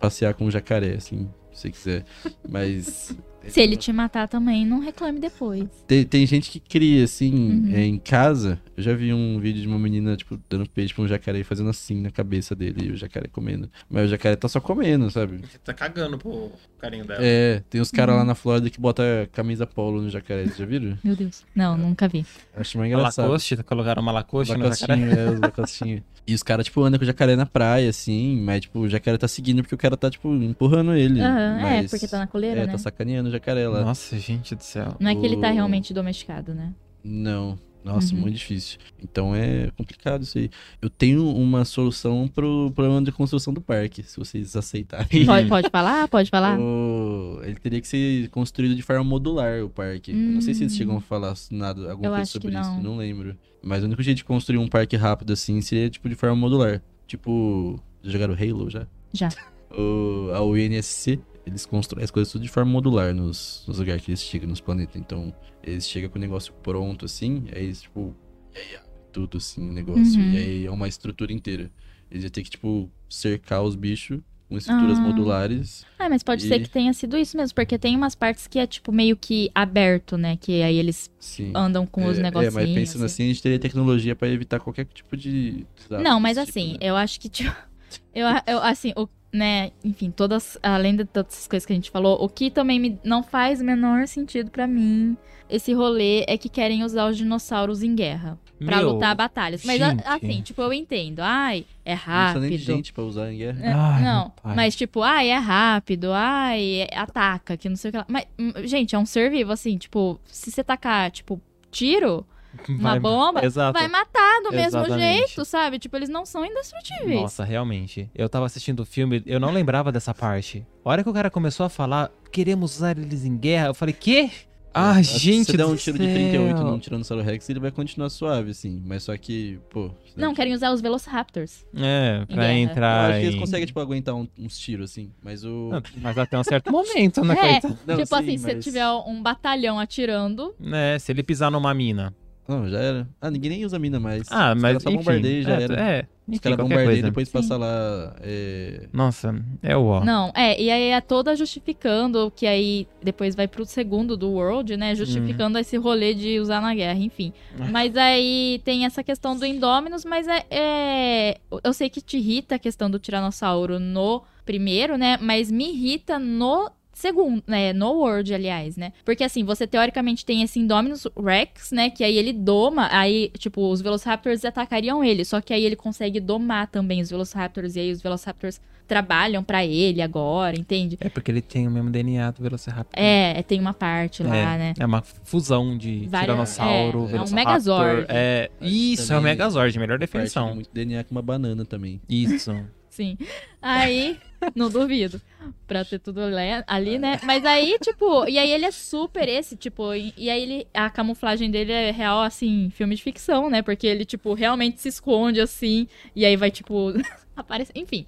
passear com um jacaré assim, se você quiser, mas Se ele te matar também, não reclame depois. tem, tem gente que cria, assim, Uhum. é, em casa. Eu já vi um vídeo de uma menina, tipo, dando peixe pra um jacaré e fazendo assim na cabeça dele e o jacaré comendo. Mas o jacaré tá só comendo, sabe? Tá cagando pro carinho dela. É, tem os caras Uhum. lá na Flórida que botam camisa polo no jacaré, vocês já viram? Meu Deus. Não, nunca vi. Acho mais engraçado. Lacoste, colocaram uma Lacoste no jacaré. Lacostinho, é, os lacostinhos. E os caras, tipo, andam com o jacaré na praia, assim, mas, tipo, o jacaré tá seguindo porque o cara tá, tipo, empurrando ele. Aham, é, porque tá na coleira, É, né? tá sacaneando o jacaré lá. Nossa, gente do céu. Não é que ele tá realmente domesticado, né? Não. Nossa, Uhum. muito difícil. Então é complicado isso aí. Eu tenho uma solução pro problema de construção do parque, se vocês aceitarem. Pode, pode falar? Pode falar? O- Ele teria que ser construído de forma modular, o parque. Eu não sei se eles Hum. chegam a falar nada, alguma Eu coisa acho que sobre isso, não. não lembro. Mas o único jeito de construir um parque rápido assim seria tipo de forma modular. Tipo, já jogaram Halo já? Já. O, a UNSC, eles constroem as coisas tudo de forma modular nos, nos lugares que eles chegam, nos planetas. Então, eles chegam com o negócio pronto assim, aí eles, tipo, aí, tudo assim, o negócio. Uhum. E aí é uma estrutura inteira. Eles iam ter que, tipo, cercar os bichos com estruturas Ah. modulares. Ah, mas pode ser E- que tenha sido isso mesmo, porque tem umas partes que é, tipo, meio que aberto, né? Que aí eles Sim. andam com os é, negocinhos. É, mas pensando assim, a gente teria tecnologia pra evitar qualquer tipo de. desastre Não, mas desse assim, tipo, né? eu acho que, tipo, eu, eu assim, o, né, enfim, todas, além de todas essas coisas que a gente falou, o que também me, não faz o menor sentido pra mim, esse rolê, é que querem usar os dinossauros em guerra. Pra Meu, lutar batalhas. Mas, a- gente. assim, tipo, eu entendo. Ai, é Não precisa rápido. nem de gente pra usar em guerra. É, Ai, não, mas tipo, ai, é rápido, ai, é- ataca, que não sei o que lá. Mas, hum, gente, é um ser vivo, assim, tipo, se você tacar, tipo, tiro, uma Vai- bomba, Exato. vai matar do mesmo Exatamente. jeito, sabe? Tipo, eles não são indestrutíveis. Nossa, realmente. Eu tava assistindo o filme, eu não lembrava dessa parte. A hora que o cara começou a falar, queremos usar eles em guerra, eu falei, quê? Ah, Acho que gente Se der do um tiro de 38 céu. num Tiranossauro Rex, ele vai continuar suave, assim. Mas só que, pô. se der Não, querem usar os Velociraptors. É, Em pra guerra. Eu entrar acho que eles em- conseguem, tipo, aguentar um- uns tiros, assim. Mas o. Não, Mas até um certo momento, né, É, coitado? Não, tipo sim, assim, se você mas- tiver um batalhão atirando, É, se ele pisar numa mina. Não, já era. Ah, ninguém nem usa mina mais. Ah, Os mas caras só enfim. bombardeia e já é, era. É, Os enfim, caras qualquer bombardeiam e coisa. depois Sim. passa lá. É... Nossa, é o ó. Não, é, e aí é toda justificando que aí depois vai pro segundo do World, né? Justificando esse rolê de usar na guerra, enfim. Mas aí tem essa questão do Indominus, mas é, é- Eu sei que te irrita a questão do Tiranossauro no primeiro, né? Mas me irrita no segundo, né? No World, aliás, né? Porque assim, você teoricamente tem esse Indominus Rex, né? Que aí ele doma, aí, tipo, os Velociraptors atacariam ele. Só que aí ele consegue domar também os Velociraptors. E aí os Velociraptors trabalham pra ele agora, entende? É porque ele tem o mesmo DNA do Velociraptor. É, tem uma parte lá, é, né? é uma fusão de Várias- Tiranossauro, é, é um Velociraptor. Megazord. É, isso, é o também Megazord, melhor Parte definição. muito DNA com uma banana também. Isso. Sim. Aí, não duvido. Pra ter tudo ali, né? Mas aí, tipo, e aí ele é super esse, tipo, e, e aí ele, a camuflagem dele é real, assim, filme de ficção, né? Porque ele, tipo, realmente se esconde assim, e aí vai, tipo, aparecer. Enfim.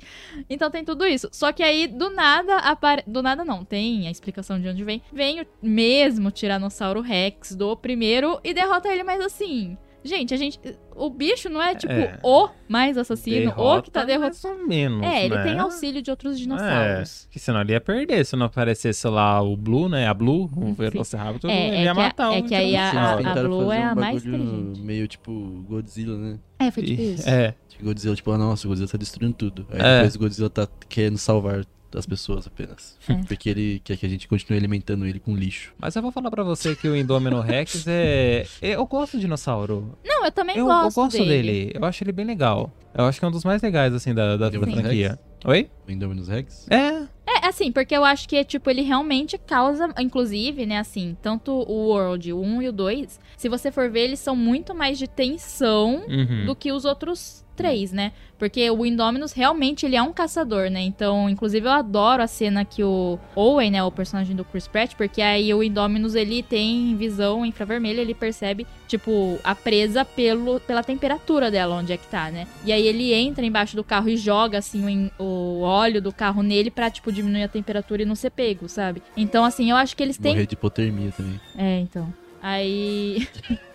Então tem tudo isso. Só que aí, do nada, do nada não, tem a explicação de onde vem. Vem o mesmo Tiranossauro Rex do primeiro e derrota ele, mas assim. Gente, a gente. O bicho não é, tipo, É. o mais assassino, o que tá derrotando. mais ou menos, É, ele né? tem auxílio de outros É, dinossauros. que senão ele ia perder. Se não aparecesse lá o Blue, né? A Blue, o Velociraptor, É, ele é ia que a- matar é o que aí a- Tiranossauro. a- Tentaram Blue é a um mais bagulho inteligente. Meio tipo Godzilla, né? É, foi tipo E- isso. É, Godzilla, tipo, ah, nossa, o Godzilla tá destruindo tudo. Aí É. depois o Godzilla tá querendo salvar as pessoas apenas. É. Porque ele quer que a gente continue alimentando ele com lixo. mas eu vou falar pra você que o Indomino Rex é... Eu gosto do dinossauro. Não, eu também Eu, eu gosto, gosto dele. Eu acho ele bem legal. Eu acho que é um dos mais legais, assim, da, da, da Indominus franquia. Rex? Oi? O Indominus Rex? É, É, assim, porque eu acho que, tipo, ele realmente causa, inclusive, né, assim, tanto o World, o 1 e o 2, se você for ver, eles são muito mais de tensão uhum. do que os outros três, né? Porque o Indominus realmente ele é um caçador, né? Então, inclusive eu adoro a cena que o Owen, né, o personagem do Chris Pratt, porque aí o Indominus ele tem visão infravermelha, ele percebe, tipo, a presa pelo, pela temperatura dela, onde é que tá, né? E aí ele entra embaixo do carro e joga assim o, o óleo do carro nele pra, tipo, diminuir a temperatura e não ser pego, sabe? Então, assim, eu acho que eles têm Morrer de hipotermia também. é, então. Aí.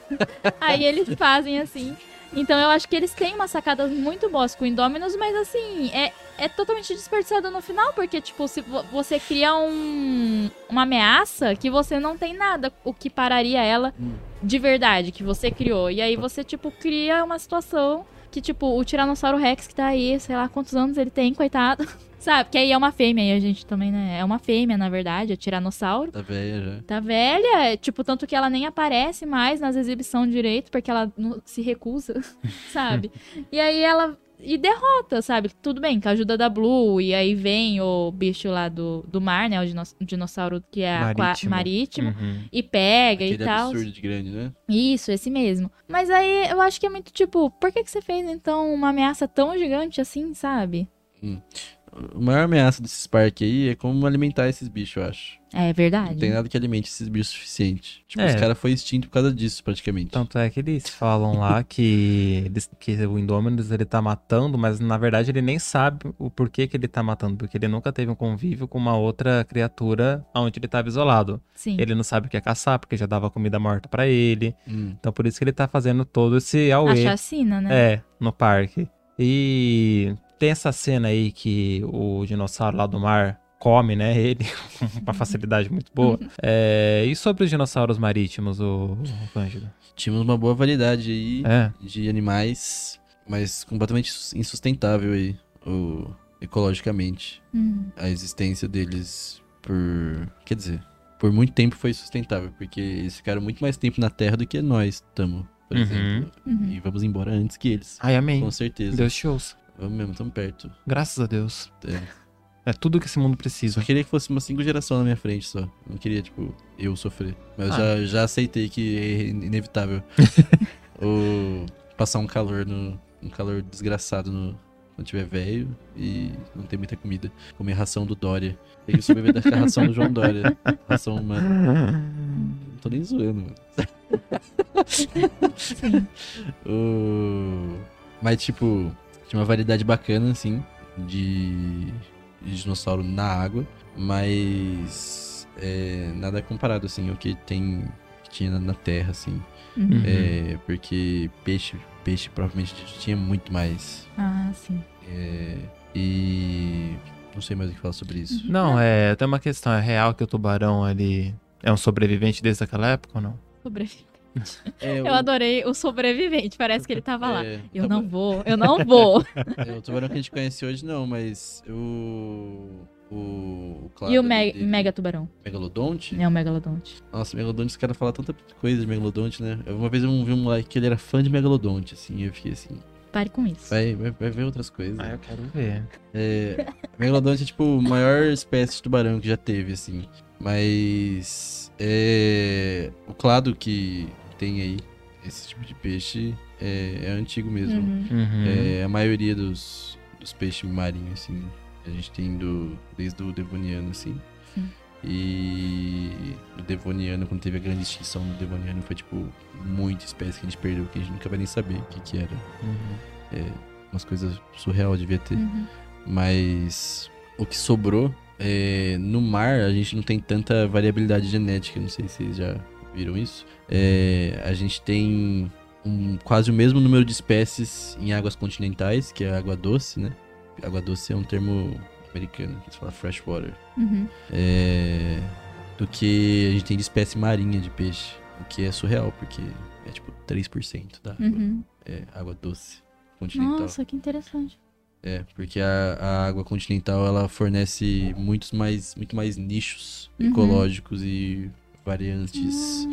Aí eles fazem assim. Então eu acho que eles têm umas sacadas muito boas com Indominus, mas assim, é, é totalmente desperdiçado no final, porque, tipo, se vo- você cria um, uma ameaça que você não tem nada o que pararia ela Hum. de verdade, que você criou. E aí você, tipo, cria uma situação que, tipo, o Tiranossauro Rex que tá aí, sei lá quantos anos ele tem, coitado. Sabe? Que aí é uma fêmea, aí a gente também, né? É uma fêmea, na verdade, é Tiranossauro. Tá velha já. Tá velha, tipo, tanto que ela nem aparece mais nas exibições direito, porque ela não- se recusa, sabe? E aí ela e derrota, sabe? Tudo bem, com a ajuda da Blue, e aí vem o bicho lá do, do mar, né? O dino- o dinossauro que é aqua- Marítimo. marítimo Uhum. e pega Aquele e tal. absurdo de grande, né? Isso, esse mesmo. Mas aí eu acho que é muito tipo, por que, que você fez então uma ameaça tão gigante assim, sabe? A maior ameaça desses parques aí é como alimentar esses bichos, eu acho. É Não verdade. tem nada que alimente esses bichos o suficiente. Tipo, É. os caras foram extintos por causa disso, praticamente. Tanto é que eles falam lá que, eles- que o Indominus ele tá matando, mas na verdade ele nem sabe o porquê que ele tá matando, porque ele nunca teve um convívio com uma outra criatura onde ele tava isolado. Sim. Ele não sabe o que é caçar, porque já dava comida morta pra ele. Hum. Então por isso que ele tá fazendo todo esse A auê. chacina, né? É, no parque. E tem essa cena aí que o dinossauro lá do mar come, né, ele, com uma facilidade muito boa. É, e sobre os dinossauros marítimos, o, o Cândido? Tínhamos uma boa variedade aí É, de animais, mas completamente insustentável aí, o, ecologicamente. Hum, A existência deles por. Quer dizer, por muito tempo foi sustentável, porque eles ficaram muito mais tempo na Terra do que nós estamos, por Uhum. exemplo. uhum. E vamos embora antes que eles. ai amém. Com certeza. Deus te ouça. Vamos mesmo, estamos perto. Graças a Deus. É. É tudo que esse mundo precisa. queria que fosse uma cinco geração na minha frente só. Não queria, tipo, eu sofrer. Mas Ah. já, já aceitei que é inevitável. Ou passar um calor no. Um calor desgraçado no. Quando tiver velho e não ter muita comida. Comer ração do Dória. Tem que sobreviver da ração do João Dória. Ração humana. Não tô nem zoando, mano. Mas, tipo, tinha uma variedade bacana, assim, de, de dinossauro na água, mas é, nada comparado, assim, ao que tem que tinha na- na terra, assim. Uhum. É, porque peixe, peixe provavelmente tinha muito mais. Ah, sim. É, e não sei mais o que falar sobre isso. Não, é, tem uma questão, é real que o tubarão, ele é um sobrevivente desde aquela época ou não? Sobrevivente. É, Eu adorei o sobrevivente, parece que ele tava lá. é, Eu tá não bom. vou, eu não vou. É, o tubarão que a gente conhece hoje não, mas o... O, o e clado o me dele- Mega Tubarão? Megalodonte? É o Megalodonte. Nossa, Megalodonte, os caras falam tanta coisa de Megalodonte, né? Eu- Uma vez eu vi um moleque que ele era fã de Megalodonte, assim, e eu fiquei assim, Pare com isso. vai, vai, vai ver outras coisas. Ah, eu quero ver. É, Megalodonte é tipo a maior espécie de tubarão que já teve, assim. Mas é, o clado que tem aí, esse tipo de peixe, é, é antigo mesmo. Uhum. Uhum. É, a maioria dos, dos peixes marinhos, assim, a gente tem do, desde o Devoniano, assim. Sim. E o Devoniano, quando teve a grande extinção do Devoniano, foi, tipo, muita espécie que a gente perdeu, que a gente nunca vai nem saber o que que era. Uhum. Umas coisas surreal devia ter. Uhum. Mas o que sobrou, é, no mar a gente não tem tanta variabilidade genética, não sei se vocês já viram isso. É, a gente tem um, quase o mesmo número de espécies em águas continentais, que é a água doce, né? Água doce é um termo americano, que se fala freshwater. Uhum. É, do que a gente tem de espécie marinha de peixe, o que é surreal, porque é tipo 3% da água, Uhum. é água doce continental. Nossa, que interessante. É, porque a, a água continental ela fornece muitos mais, muito mais nichos Uhum. ecológicos e variantes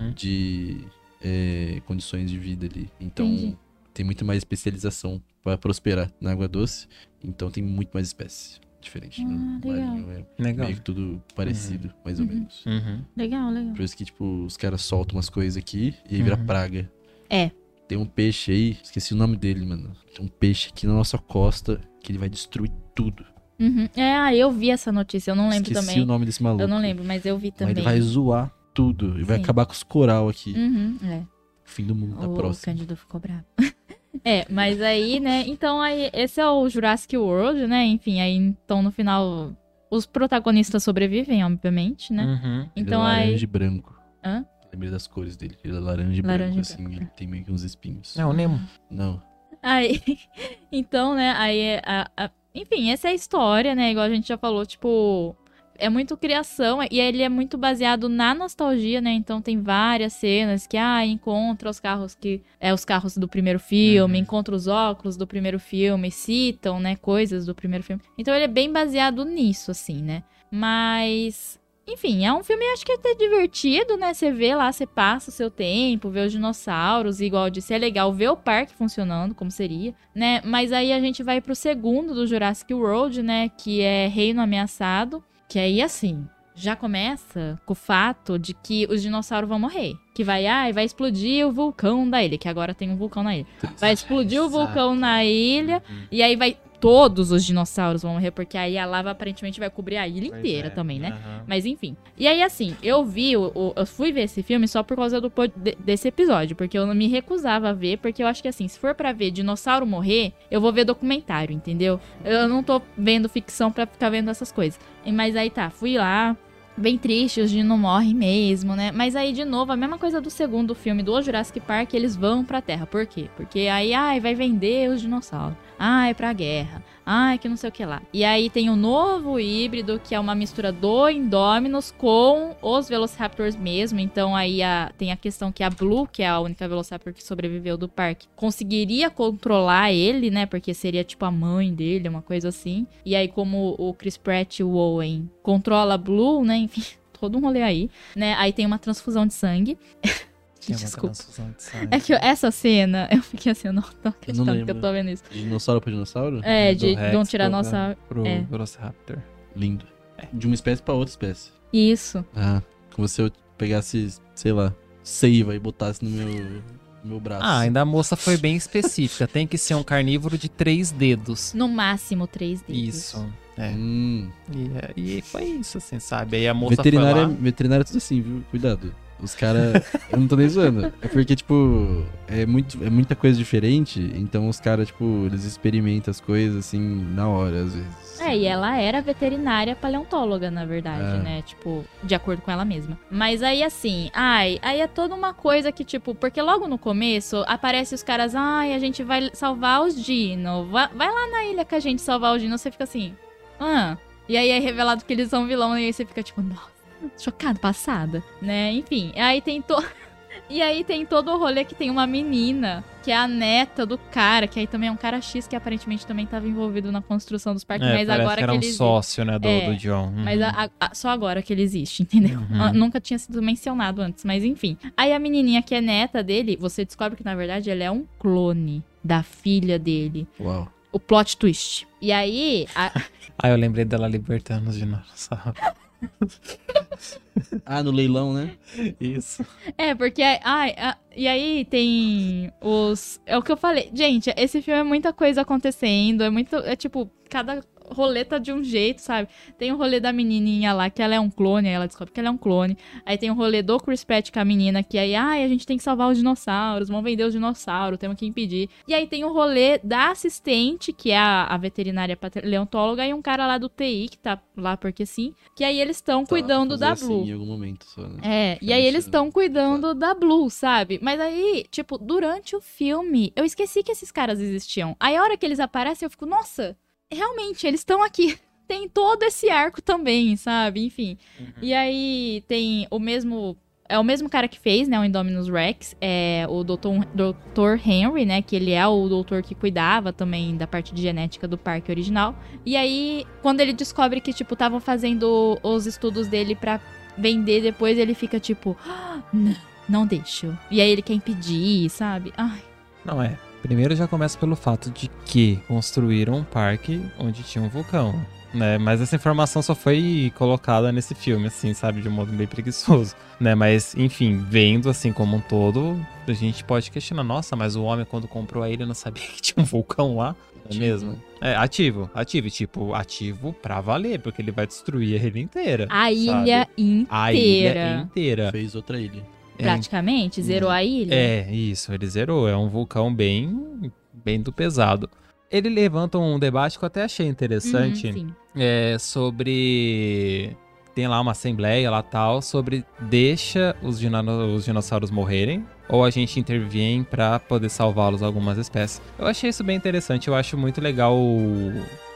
Ah, de é, condições de vida ali. Então Entendi. tem muito mais especialização para prosperar na água doce. Então tem muito mais espécies diferentes. Ah, no legal. marinho é Legal. meio que tudo parecido, mais ou Uhum. menos. Uhum. legal, legal. Por isso que, tipo, os caras soltam umas coisas aqui e aí vira Uhum. praga. É. Tem um peixe aí, esqueci o nome dele, mano. Tem um peixe aqui na nossa costa que ele vai destruir tudo. Uhum. É, ah, eu vi essa notícia, eu não lembro esqueci também. o nome desse maluco. Eu não lembro, mas eu vi Mas também. ele vai zoar tudo e vai Sim. acabar com os coral aqui. Uhum, é. Fim do mundo, tá o próximo. Cândido ficou bravo. é, mas aí, né? Então, aí, esse é o Jurassic World, né? Enfim, aí, então, no final, os protagonistas sobrevivem, obviamente, né? Uhum. Então, ele é aí. laranja e branco. Hã? Lembrei das cores dele. Ele é laranja e Laranja branco, e assim. branco. Ele tem meio que uns espinhos. É o Nemo. Não. Aí, então, né, aí, é a- a- enfim, essa é a história, né, igual a gente já falou, tipo, é muito criação, e ele é muito baseado na nostalgia, né, então tem várias cenas que, ah, encontra os carros que, é os carros do primeiro filme, Uhum. encontra os óculos do primeiro filme, citam, né, coisas do primeiro filme, então ele é bem baseado nisso, assim, né, mas... enfim, é um filme acho que é até divertido, né? Você vê lá, você passa o seu tempo, vê os dinossauros, igual eu disse, é legal ver o parque funcionando, como seria, né? Mas aí a gente vai pro segundo do Jurassic World, né? Que é Reino Ameaçado, que aí assim, já começa com o fato de que os dinossauros vão morrer. Que vai, ah, vai explodir o vulcão da ilha, que agora tem um vulcão na ilha. Vai explodir o vulcão na ilha, Uhum. e aí vai. Todos os dinossauros vão morrer, porque aí a lava aparentemente vai cobrir a ilha Pois inteira é, também, né? aham. Mas enfim. E aí, assim, eu vi, o- eu fui ver esse filme só por causa do, desse episódio, porque eu não me recusava a ver, porque eu acho que assim, se for pra ver dinossauro morrer, eu vou ver documentário, entendeu? Eu não tô vendo ficção pra ficar vendo essas coisas. Mas aí tá, fui lá. Bem triste, os dinos morrem mesmo, né? Mas aí, de novo, a mesma coisa do segundo filme do Jurassic Park, eles vão pra Terra. Por quê? Porque aí, ai, vai vender os dinossauros. Ai, pra guerra. Ai, que não sei o que lá. E aí tem o novo híbrido, que é uma mistura do Indominus com os Velociraptors mesmo. Então aí a- tem a questão que a Blue, que é a única Velociraptor que sobreviveu do parque, conseguiria controlar ele, né? Porque seria tipo a mãe dele, uma coisa assim. E aí como o Chris Pratt e o Owen controla a Blue, né? Enfim, todo um rolê aí, né? Aí tem uma transfusão de sangue. Desculpa. de. É que eu- essa cena, eu fiquei assim, eu não tô acreditando que eu tô vendo isso. Dinossauro pra dinossauro? É, Do de, de um tiranossauro. Pro é. Velociraptor. Lindo. De uma espécie pra outra espécie. Isso. Ah, como se eu pegasse, sei lá, seiva e botasse no meu, no meu braço. Ah, ainda a moça foi bem específica. Tem que ser um carnívoro de três dedos. No máximo três dedos. Isso. É. Hum, E, é- e foi isso, assim, sabe? Aí a moça veterinária, foi lá. veterinária é tudo assim, viu? Cuidado. Os caras. eu não tô nem zoando. É porque, tipo, é, muito, é muita coisa diferente. Então os caras, tipo, eles experimentam as coisas assim na hora, às vezes. É, e ela era veterinária paleontóloga, na verdade, É. né? Tipo, de acordo com ela mesma. Mas aí, assim, ai, aí é toda uma coisa que, tipo, porque logo no começo aparece os caras, ai, a gente vai salvar os dinos. Vai, vai lá na ilha com a gente salvar os dinos. Você fica assim, ah. E aí é revelado que eles são vilão, e aí você fica tipo, nossa, chocado, passada, né? Enfim, aí tem todo. E aí tem todo o rolê que tem uma menina, que é a neta do cara, que aí também é um cara X que aparentemente também estava envolvido na construção dos parques, É, mas agora que era que um ele sócio, né, do, É, do John. Uhum. mas a- a- só agora que ele existe, entendeu? Uhum. Nunca tinha sido mencionado antes, mas enfim. Aí a menininha que é neta dele, você descobre que na verdade ela é um clone da filha dele. Uau. O plot twist. E aí, a- Ah, eu lembrei dela libertando os dinossauros. Ah, no leilão, né? Isso. é, porque. Ai, a- e aí tem os. É o que eu falei. Gente, esse filme é muita coisa acontecendo. É muito. É tipo, cada roleta de um jeito, sabe? Tem o rolê da menininha lá, que ela é um clone, aí ela descobre que ela é um clone. Aí tem o rolê do Chris Pratt com a menina, que aí, ai, a gente tem que salvar os dinossauros, vão vender os dinossauros, temos que impedir. E aí tem o rolê da assistente, que é a, a veterinária paleontóloga, e um cara lá do TI, que tá lá porque sim, que aí eles estão cuidando Fazer da assim Blue. em algum momento só, né? É, e Fica aí eles estão cuidando da Blue, sabe? Mas aí, tipo, durante o filme, eu esqueci que esses caras existiam. Aí a hora que eles aparecem, eu fico, nossa, realmente, eles estão aqui. Tem todo esse arco também, sabe? Enfim. E aí tem o mesmo. É o mesmo cara que fez, né? O Indominus Rex. É o Dr. Dr. Henry, né? Que ele é o doutor que cuidava também da parte de genética do parque original. E aí, quando ele descobre que, tipo, estavam fazendo os estudos dele pra vender depois, ele fica tipo, "Ah, não, não deixo. E aí ele quer impedir, sabe? Ai, Não é. Primeiro já começa pelo fato de que construíram um parque onde tinha um vulcão. Né? Mas essa informação só foi colocada nesse filme, assim, sabe? De um modo bem preguiçoso. Né? Mas, enfim, vendo assim como um todo, a gente pode questionar, nossa, mas o homem quando comprou a ilha não sabia que tinha um vulcão lá. É Ativo, mesmo? É, ativo, ativo, tipo, ativo pra valer, porque ele vai destruir a ilha inteira. a sabe? ilha inteira. A ilha inteira. Fez outra ilha. É, Praticamente, zerou a ilha. É, isso, ele zerou. É um vulcão bem, bem do pesado. Ele levanta um debate que eu até achei interessante. Uhum, é sobre. Tem lá uma assembleia lá tal, sobre deixa os, dino- os dinossauros morrerem ou a gente intervém pra poder salvá-los algumas espécies. Eu achei isso bem interessante. Eu acho muito legal o,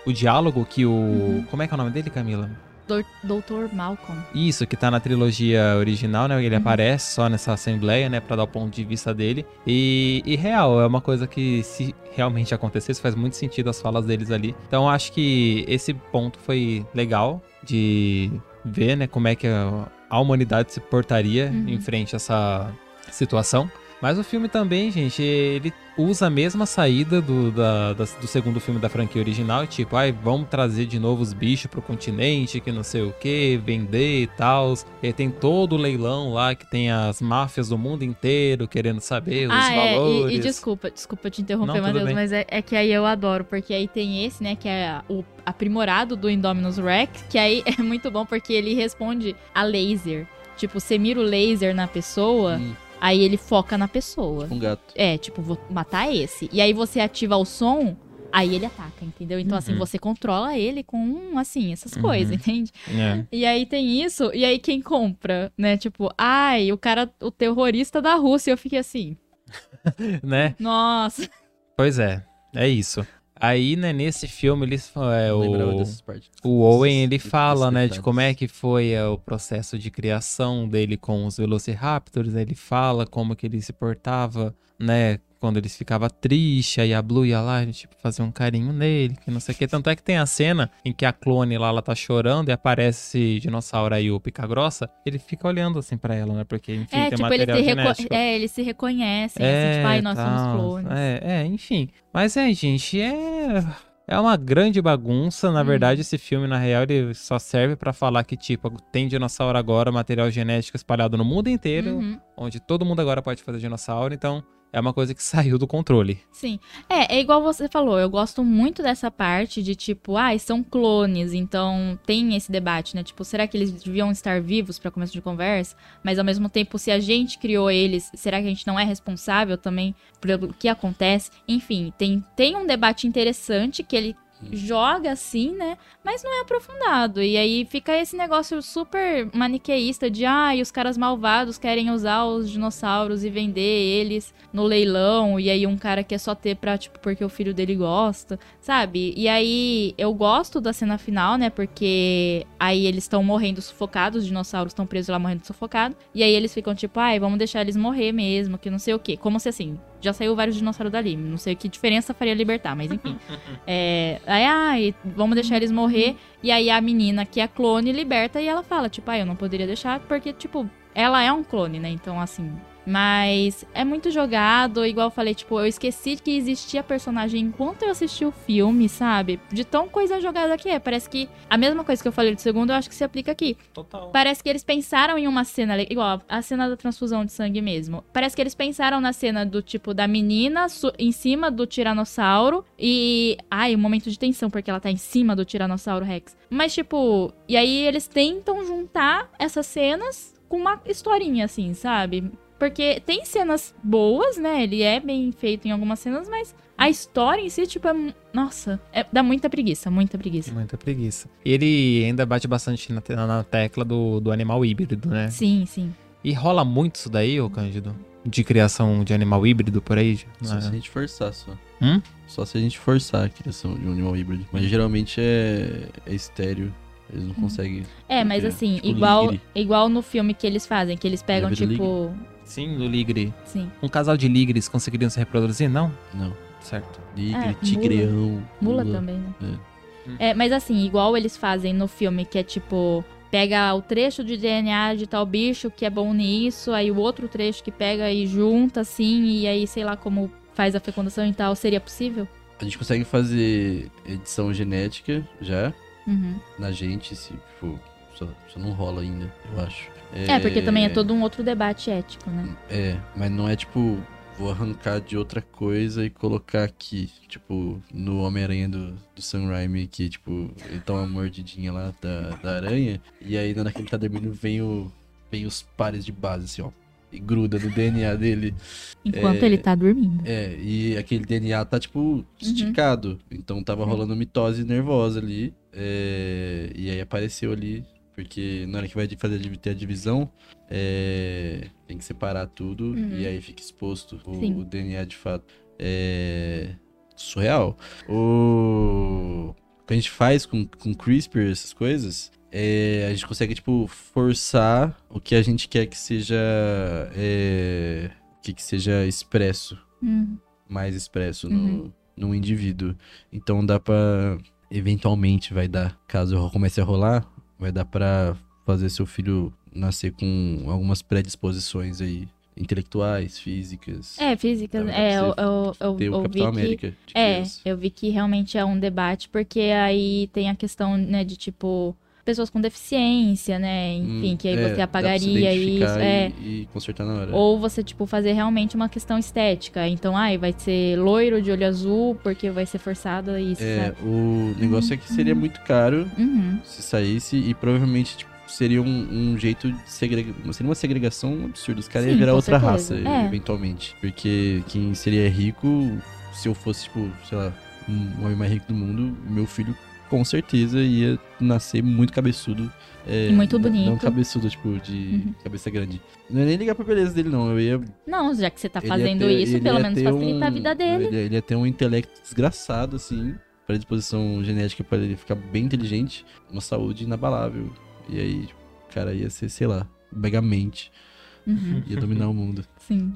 o diálogo que o. Uhum. Como é que é o nome dele, Camila? Doutor Malcolm. Isso, que tá na trilogia original, né? Ele Uhum. aparece só nessa assembleia, né? Pra dar o ponto de vista dele. E, e real, é uma coisa que se realmente acontecesse, faz muito sentido as falas deles ali. Então acho que esse ponto foi legal de ver, né, como é que a, a humanidade se portaria Uhum. em frente a essa situação. Mas o filme também, gente, ele usa a mesma saída do, da- da- do segundo filme da franquia original, tipo, ai, vamos trazer de novo os bichos pro continente, que não sei o que, vender e tal. E tem todo o leilão lá que tem as máfias do mundo inteiro querendo saber os ah, é, e- valores. e, desculpa, desculpa te interromper, Não, Matheus, mas é, é que aí eu adoro, porque aí tem esse, né, que é o aprimorado do Indominus Rex, que aí é muito bom porque ele responde a laser. Tipo, você mira o laser na pessoa, Hum, aí ele foca na pessoa. um gato. É, tipo, vou matar esse. E aí você ativa o som, aí ele ataca, entendeu? Então, assim, Uhum. você controla ele com, assim, essas Uhum. coisas, entende? É. E aí tem isso, e aí quem compra, né? Tipo, ai, o cara, o terrorista da Rússia. Eu fiquei assim, né? nossa. Pois é, é isso. Aí, né, nesse filme, eles é, o, o Owen, ele fala, né, de como é que foi é, o processo de criação dele com os Velociraptors, ele fala como que ele se portava, né, quando eles ficava triste, aí a Blue ia lá, tipo, fazer um carinho nele, que não sei o que. Tanto é que tem a cena em que a clone lá, ela tá chorando e aparece esse dinossauro aí, o Pica Grossa, ele fica olhando assim pra ela, né, porque, enfim, É, tem tipo, material se, reco genético. é, eles se reconhecem, assim, tipo, ai, nós somos tal. clones. É, é, enfim. Mas é, gente, é. É uma grande bagunça. Na Hum. verdade, esse filme, na real, ele só serve pra falar que, tipo, tem dinossauro agora, material genético espalhado no mundo inteiro, Uhum. onde todo mundo agora pode fazer dinossauro, então é uma coisa que saiu do controle. Sim. É, é igual você falou, eu gosto muito dessa parte de tipo, ai, são clones, então tem esse debate, né? Tipo, será que eles deviam estar vivos para começo de conversa? Mas ao mesmo tempo, se a gente criou eles, será que a gente não é responsável também pelo que acontece? Enfim, tem, tem um debate interessante que ele joga assim, né? Mas não é aprofundado. E aí fica esse negócio super maniqueísta de, ah, e os caras malvados querem usar os dinossauros e vender eles no leilão. E aí um cara quer só ter pra, tipo, porque o filho dele gosta, sabe? E aí eu gosto da cena final, né? Porque aí eles estão morrendo sufocados, os dinossauros estão presos lá morrendo sufocados. E aí eles ficam tipo, ai, vamos deixar eles morrer mesmo, que não sei o quê. Como se assim, já saiu vários dinossauros dali. Não sei que diferença faria libertar, mas enfim. É, aí, ai, vamos deixar eles morrer. E aí a menina, que é clone, liberta e ela fala, tipo, ah, eu não poderia deixar, porque, tipo, ela é um clone, né? Então, assim. Mas é muito jogado, igual eu falei, tipo, eu esqueci que existia personagem enquanto eu assisti o filme, sabe? De tão coisa jogada que é. Parece que a mesma coisa que eu falei do segundo, eu acho que se aplica aqui. Total. Parece que eles pensaram em uma cena, igual a cena da transfusão de sangue mesmo. Parece que eles pensaram na cena do tipo da menina em cima do tiranossauro e. Ai, um momento de tensão, porque ela tá em cima do tiranossauro Rex. Mas, tipo, e aí eles tentam juntar essas cenas com uma historinha, assim, sabe? Porque tem cenas boas, né? Ele é bem feito em algumas cenas, mas a história em si, tipo, é. Nossa, é- dá muita preguiça, muita preguiça. Muita preguiça. E ele ainda bate bastante na, na tecla do, do animal híbrido, né? Sim, sim. E rola muito isso daí, ô Cândido? De criação de animal híbrido por aí? Só né? se a gente forçar, só. Hum? Só se a gente forçar a criação de um animal híbrido. Mas geralmente é, é estéreo. Eles não conseguem. É, mas assim, tipo, igual, igual no filme que eles fazem, que eles pegam, tipo. Sim, no ligre. Sim. Um casal de ligres conseguiriam se reproduzir? Não? Não. Certo. Ligre, É, tigreão. Mula também, né? É. É, mas assim, igual eles fazem no filme, que é tipo. Pega o trecho de DNA de tal bicho que é bom nisso, aí o outro trecho que pega e junta, assim, e aí sei lá como faz a fecundação e tal, seria possível? A gente consegue fazer edição genética já Uhum. na gente, se, tipo, só, só não rola ainda, eu acho. É... porque também é todo um outro debate ético, né? É, mas não é tipo, vou arrancar de outra coisa e colocar aqui. Tipo, no Homem-Aranha do, do Sam Raimi, que, tipo, ele toma uma mordidinha lá da, da aranha, e aí na hora que ele tá dormindo vem, o, vem os pares de base, assim, ó. E gruda no DNA dele. Enquanto É. ele tá dormindo. É, e aquele DNA tá, tipo, esticado. Então tava Uhum. rolando mitose nervosa ali. é, e aí apareceu ali. Porque na hora que vai fazer ter a divisão, é, tem que separar tudo. Uhum. E aí fica exposto o, o DNA de fato. É surreal. O, o que a gente faz com, com CRISPR, essas coisas, é, a gente consegue, tipo, forçar o que a gente quer que seja. É, que, que seja expresso Uhum. mais expresso Uhum. no, no indivíduo. Então dá pra. Eventualmente vai dar, caso comece a rolar, vai dar pra fazer seu filho nascer com algumas predisposições aí intelectuais, físicas. É, física, Então, é, eu, eu, eu, ter o eu vi que... América de É, criança. eu vi que realmente é um debate, porque aí tem a questão, né, de tipo, pessoas com deficiência, né, enfim, Hum, que aí é, você apagaria isso, é. E, e consertar na hora. Ou você, tipo, fazer realmente uma questão estética. Então, ai, vai ser loiro de olho azul, porque vai ser forçado a isso, É, sabe? o negócio é que seria muito caro Uhum. se saísse e provavelmente tipo, seria um, um jeito de segregar. Seria uma segregação absurda. Os caras iam virar outra certeza. raça, É. eventualmente. Porque quem seria rico, se eu fosse, tipo, sei lá, um homem mais rico do mundo, meu filho com certeza ia nascer muito cabeçudo. é, E muito bonito. Não cabeçudo, tipo, de Uhum. cabeça grande. Não é nem ligar pra beleza dele, não. Eu ia Não, já que você tá ia fazendo ter- isso, pelo ia menos facilita a um- vida dele. Ele, ele ia ter um intelecto desgraçado, assim, predisposição genética para ele ficar bem inteligente, uma saúde inabalável. E aí, tipo, o cara ia ser, sei lá, megamente, Uhum. ia dominar o mundo. Sim.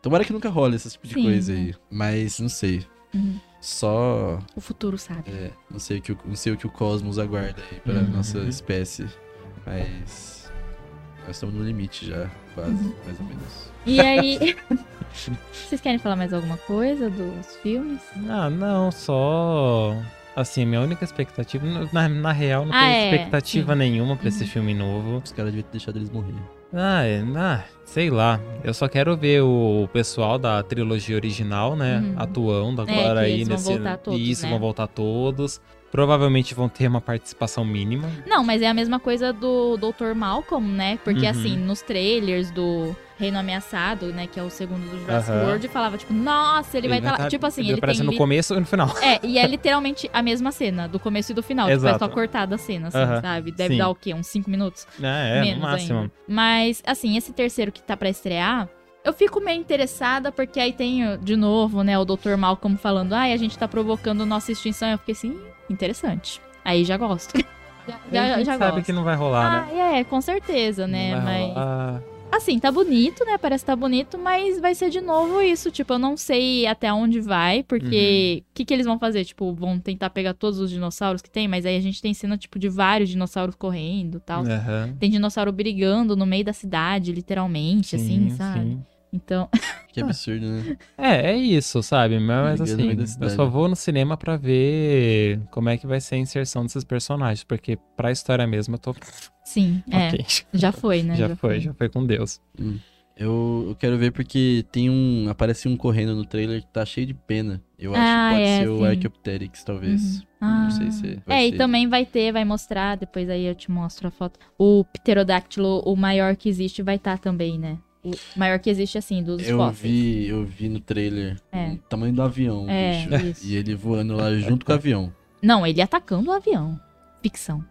Tomara que nunca role esse tipo de Sim, coisa aí. Mas não sei. Uhum. Só. O futuro sabe. é, não, sei o que o, não sei o que o cosmos aguarda aí para Uhum. nossa espécie. Mas. Nós estamos no limite já, quase, Uhum. mais ou menos. E aí. Vocês querem falar mais alguma coisa dos filmes? Ah, não, só. Assim, minha única expectativa. Na, na real, não Ah, tenho é, expectativa sim. nenhuma pra esse Uhum. filme novo. Os caras deviam ter deixado eles morrer. Ah, é, ah, sei lá. Eu só quero ver o pessoal da trilogia original, né? Uhum. Atuando É, agora que aí vão nesse. voltar todos, Isso, né? vão voltar todos. Provavelmente vão ter uma participação mínima. Não, mas é a mesma coisa do Dr. Malcolm, né? Porque Uhum. assim, nos trailers do Reino Ameaçado, né? Que é o segundo do Jurassic. World, falava, tipo, nossa, ele, vai estar lá. Tipo assim, ele aparece tem. no li- começo e no final. É, e é literalmente a mesma cena, do começo e do final. Tipo, é Exato. só cortada a cena, assim, sabe? Deve sim. dar o quê? Uns 5 minutos? É, é Menos no máximo. ainda. Mas, assim, esse terceiro que tá pra estrear, eu fico meio interessada, porque aí tem, de novo, né, o Dr. Malcolm falando, ai, a gente tá provocando nossa extinção. Eu fiquei assim, interessante. Aí já gosto. já, a gente já sabe gosto. que não vai rolar, Ah, né? é, com certeza, né? Não vai Mas. rolar. Assim, tá bonito, né? Parece que tá bonito, mas vai ser de novo isso. Tipo, eu não sei até onde vai, porque Uhum. o que, que eles vão fazer? Tipo, vão tentar pegar todos os dinossauros que tem, mas aí a gente tem cena, tipo, de vários dinossauros correndo e tal. Aham. Tem dinossauro brigando no meio da cidade, literalmente, assim, Sim, sabe? sim. Então, Que absurdo, né? É, é isso, sabe? Mas assim, eu só vou no cinema pra ver como é que vai ser a inserção desses personagens, porque pra história mesmo eu tô sim, é. ok. Já foi, né? Já foi, já foi com Deus. Eu, eu quero ver porque tem um. Aparece um correndo no trailer que tá cheio de pena. Eu acho Ah, que pode é, ser o sim. Archaeopteryx, talvez. Uhum. Ah. Não sei se. vai É, e também vai ter, vai mostrar, depois aí eu te mostro a foto. O pterodáctilo, o maior que existe, vai estar também, né? O maior que existe, assim, dos Eu fósseis. vi, eu vi no trailer É. o tamanho do avião, É, bicho. isso. E ele voando lá junto com o avião. Não, ele atacando o avião. Ficção.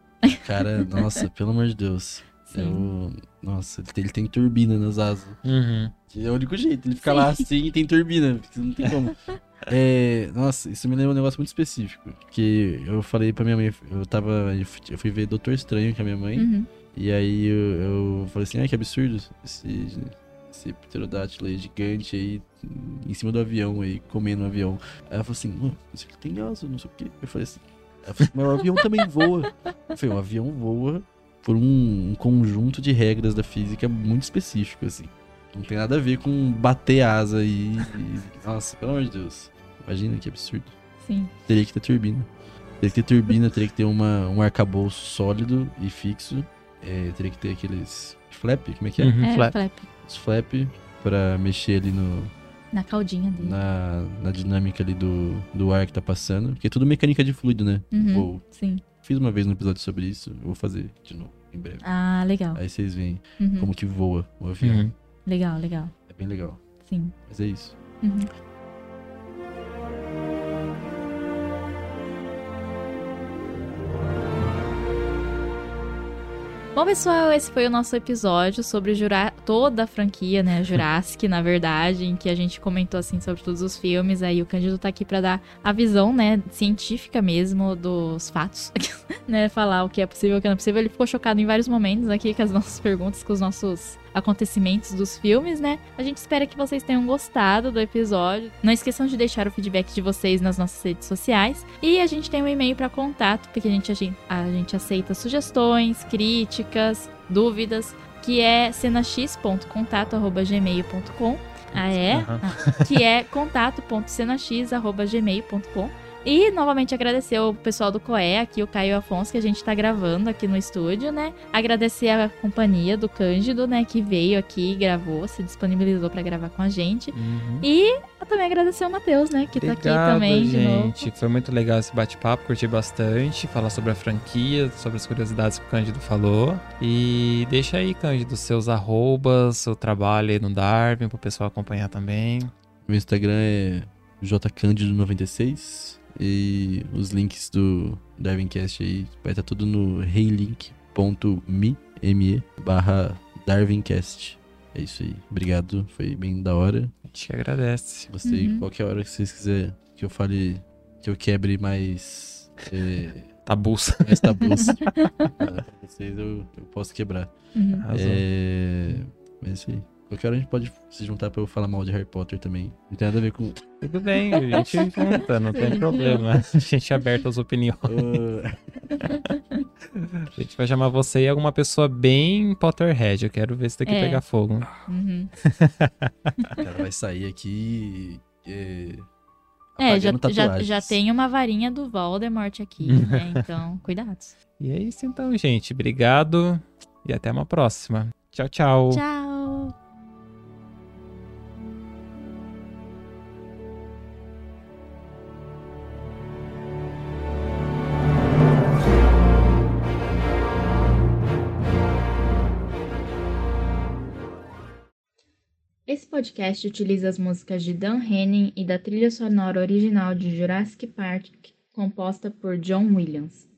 Cara, nossa, pelo amor de Deus. Eu, nossa, ele tem, turbina nas asas. Uhum. É o único jeito. Ele fica Sim. lá assim e tem turbina. Não tem como. É, nossa, isso me lembra um negócio muito específico. Que eu falei pra minha mãe, eu tava. Eu fui ver Doutor Estranho com a minha mãe. Uhum. E aí eu, eu falei assim, ai que absurdo. Esse, esse pterodátilo aí gigante aí em cima do avião aí, comendo o avião. Aí ela falou assim, mano, mas ele tem asa, não sei o quê. Eu falei assim, ela falou, mas o avião também voa. Eu falei, o avião voa por um, um conjunto de regras da física muito específico, assim. Não tem nada a ver com bater asa e. e- nossa, pelo amor de Deus. Imagina que absurdo. Sim. Teria que ter turbina. Teria que ter turbina, teria que ter uma, um arcabouço sólido e fixo. É, teria que ter aqueles flap, como é que é? Uhum, É, flap. flap. Os flap pra mexer ali no, Na caldinha dele. na, na dinâmica ali do, do ar que tá passando. Porque é tudo mecânica de fluido, né? Uhum. Voo. Sim. Fiz uma vez um episódio sobre isso, eu vou fazer de novo, em breve. Ah, legal. Aí vocês veem Uhum. como que voa o avião. Uhum. Legal, legal. É bem legal. Sim. Mas é isso. Uhum. Bom, pessoal, esse foi o nosso episódio sobre Jura... toda a franquia, né? Jurassic, na verdade, em que a gente comentou assim sobre todos os filmes. Aí o Cândido tá aqui pra dar a visão, né, científica mesmo dos fatos, né? Falar o que é possível e o que não é possível. Ele ficou chocado em vários momentos aqui com as nossas perguntas, com os nossos acontecimentos dos filmes, né? A gente espera que vocês tenham gostado do episódio. Não esqueçam de deixar o feedback de vocês nas nossas redes sociais. E a gente tem um e-mail para contato, porque a gente, a gente, aceita sugestões, críticas, dúvidas, que é cenax.contato.gmail.com. Ah, é? Aham. Ah, que é contato.cenax.gmail.com. E novamente agradecer o pessoal do COE, aqui o Caio Afonso, que a gente tá gravando aqui no estúdio, né? Agradecer a companhia do Cândido, né? Que veio aqui, gravou, se disponibilizou pra gravar com a gente. Uhum. E também agradecer o Matheus, né? Que tá aqui Obrigado, também de novo. gente. Foi muito legal esse bate-papo, curti bastante. Falar sobre a franquia, sobre as curiosidades que o Cândido falou. E deixa aí, Cândido, seus arrobas, seu trabalho aí no Darwin, pro pessoal acompanhar também. Meu Instagram é jcandido96 e os links do Darwincast aí vai estar tudo no heylink.me me barra Darwincast. É isso aí. Obrigado, foi bem da hora. A gente que agradece. Gostei. Uhum. Qualquer hora que vocês quiserem que eu fale, que eu quebre mais, é, Tabus. mais tabus pra vocês, eu, eu posso quebrar. Uhum. É, mas é isso aí. Qualquer hora a gente pode se juntar pra eu falar mal de Harry Potter também. Não tem nada a ver com. Tudo bem, a gente junta, não tem problema. A gente é aberto às opiniões. Ô, A gente vai chamar você e alguma pessoa bem Potterhead. Eu quero ver se daqui É. pegar fogo. Uhum. o cara vai sair aqui. É, É, já, já, já tem uma varinha do Voldemort aqui, né? Então, cuidados. E é isso então, gente. Obrigado e até uma próxima. Tchau, tchau. Tchau! Esse podcast utiliza as músicas de Dan Henning e da trilha sonora original de Jurassic Park, composta por John Williams.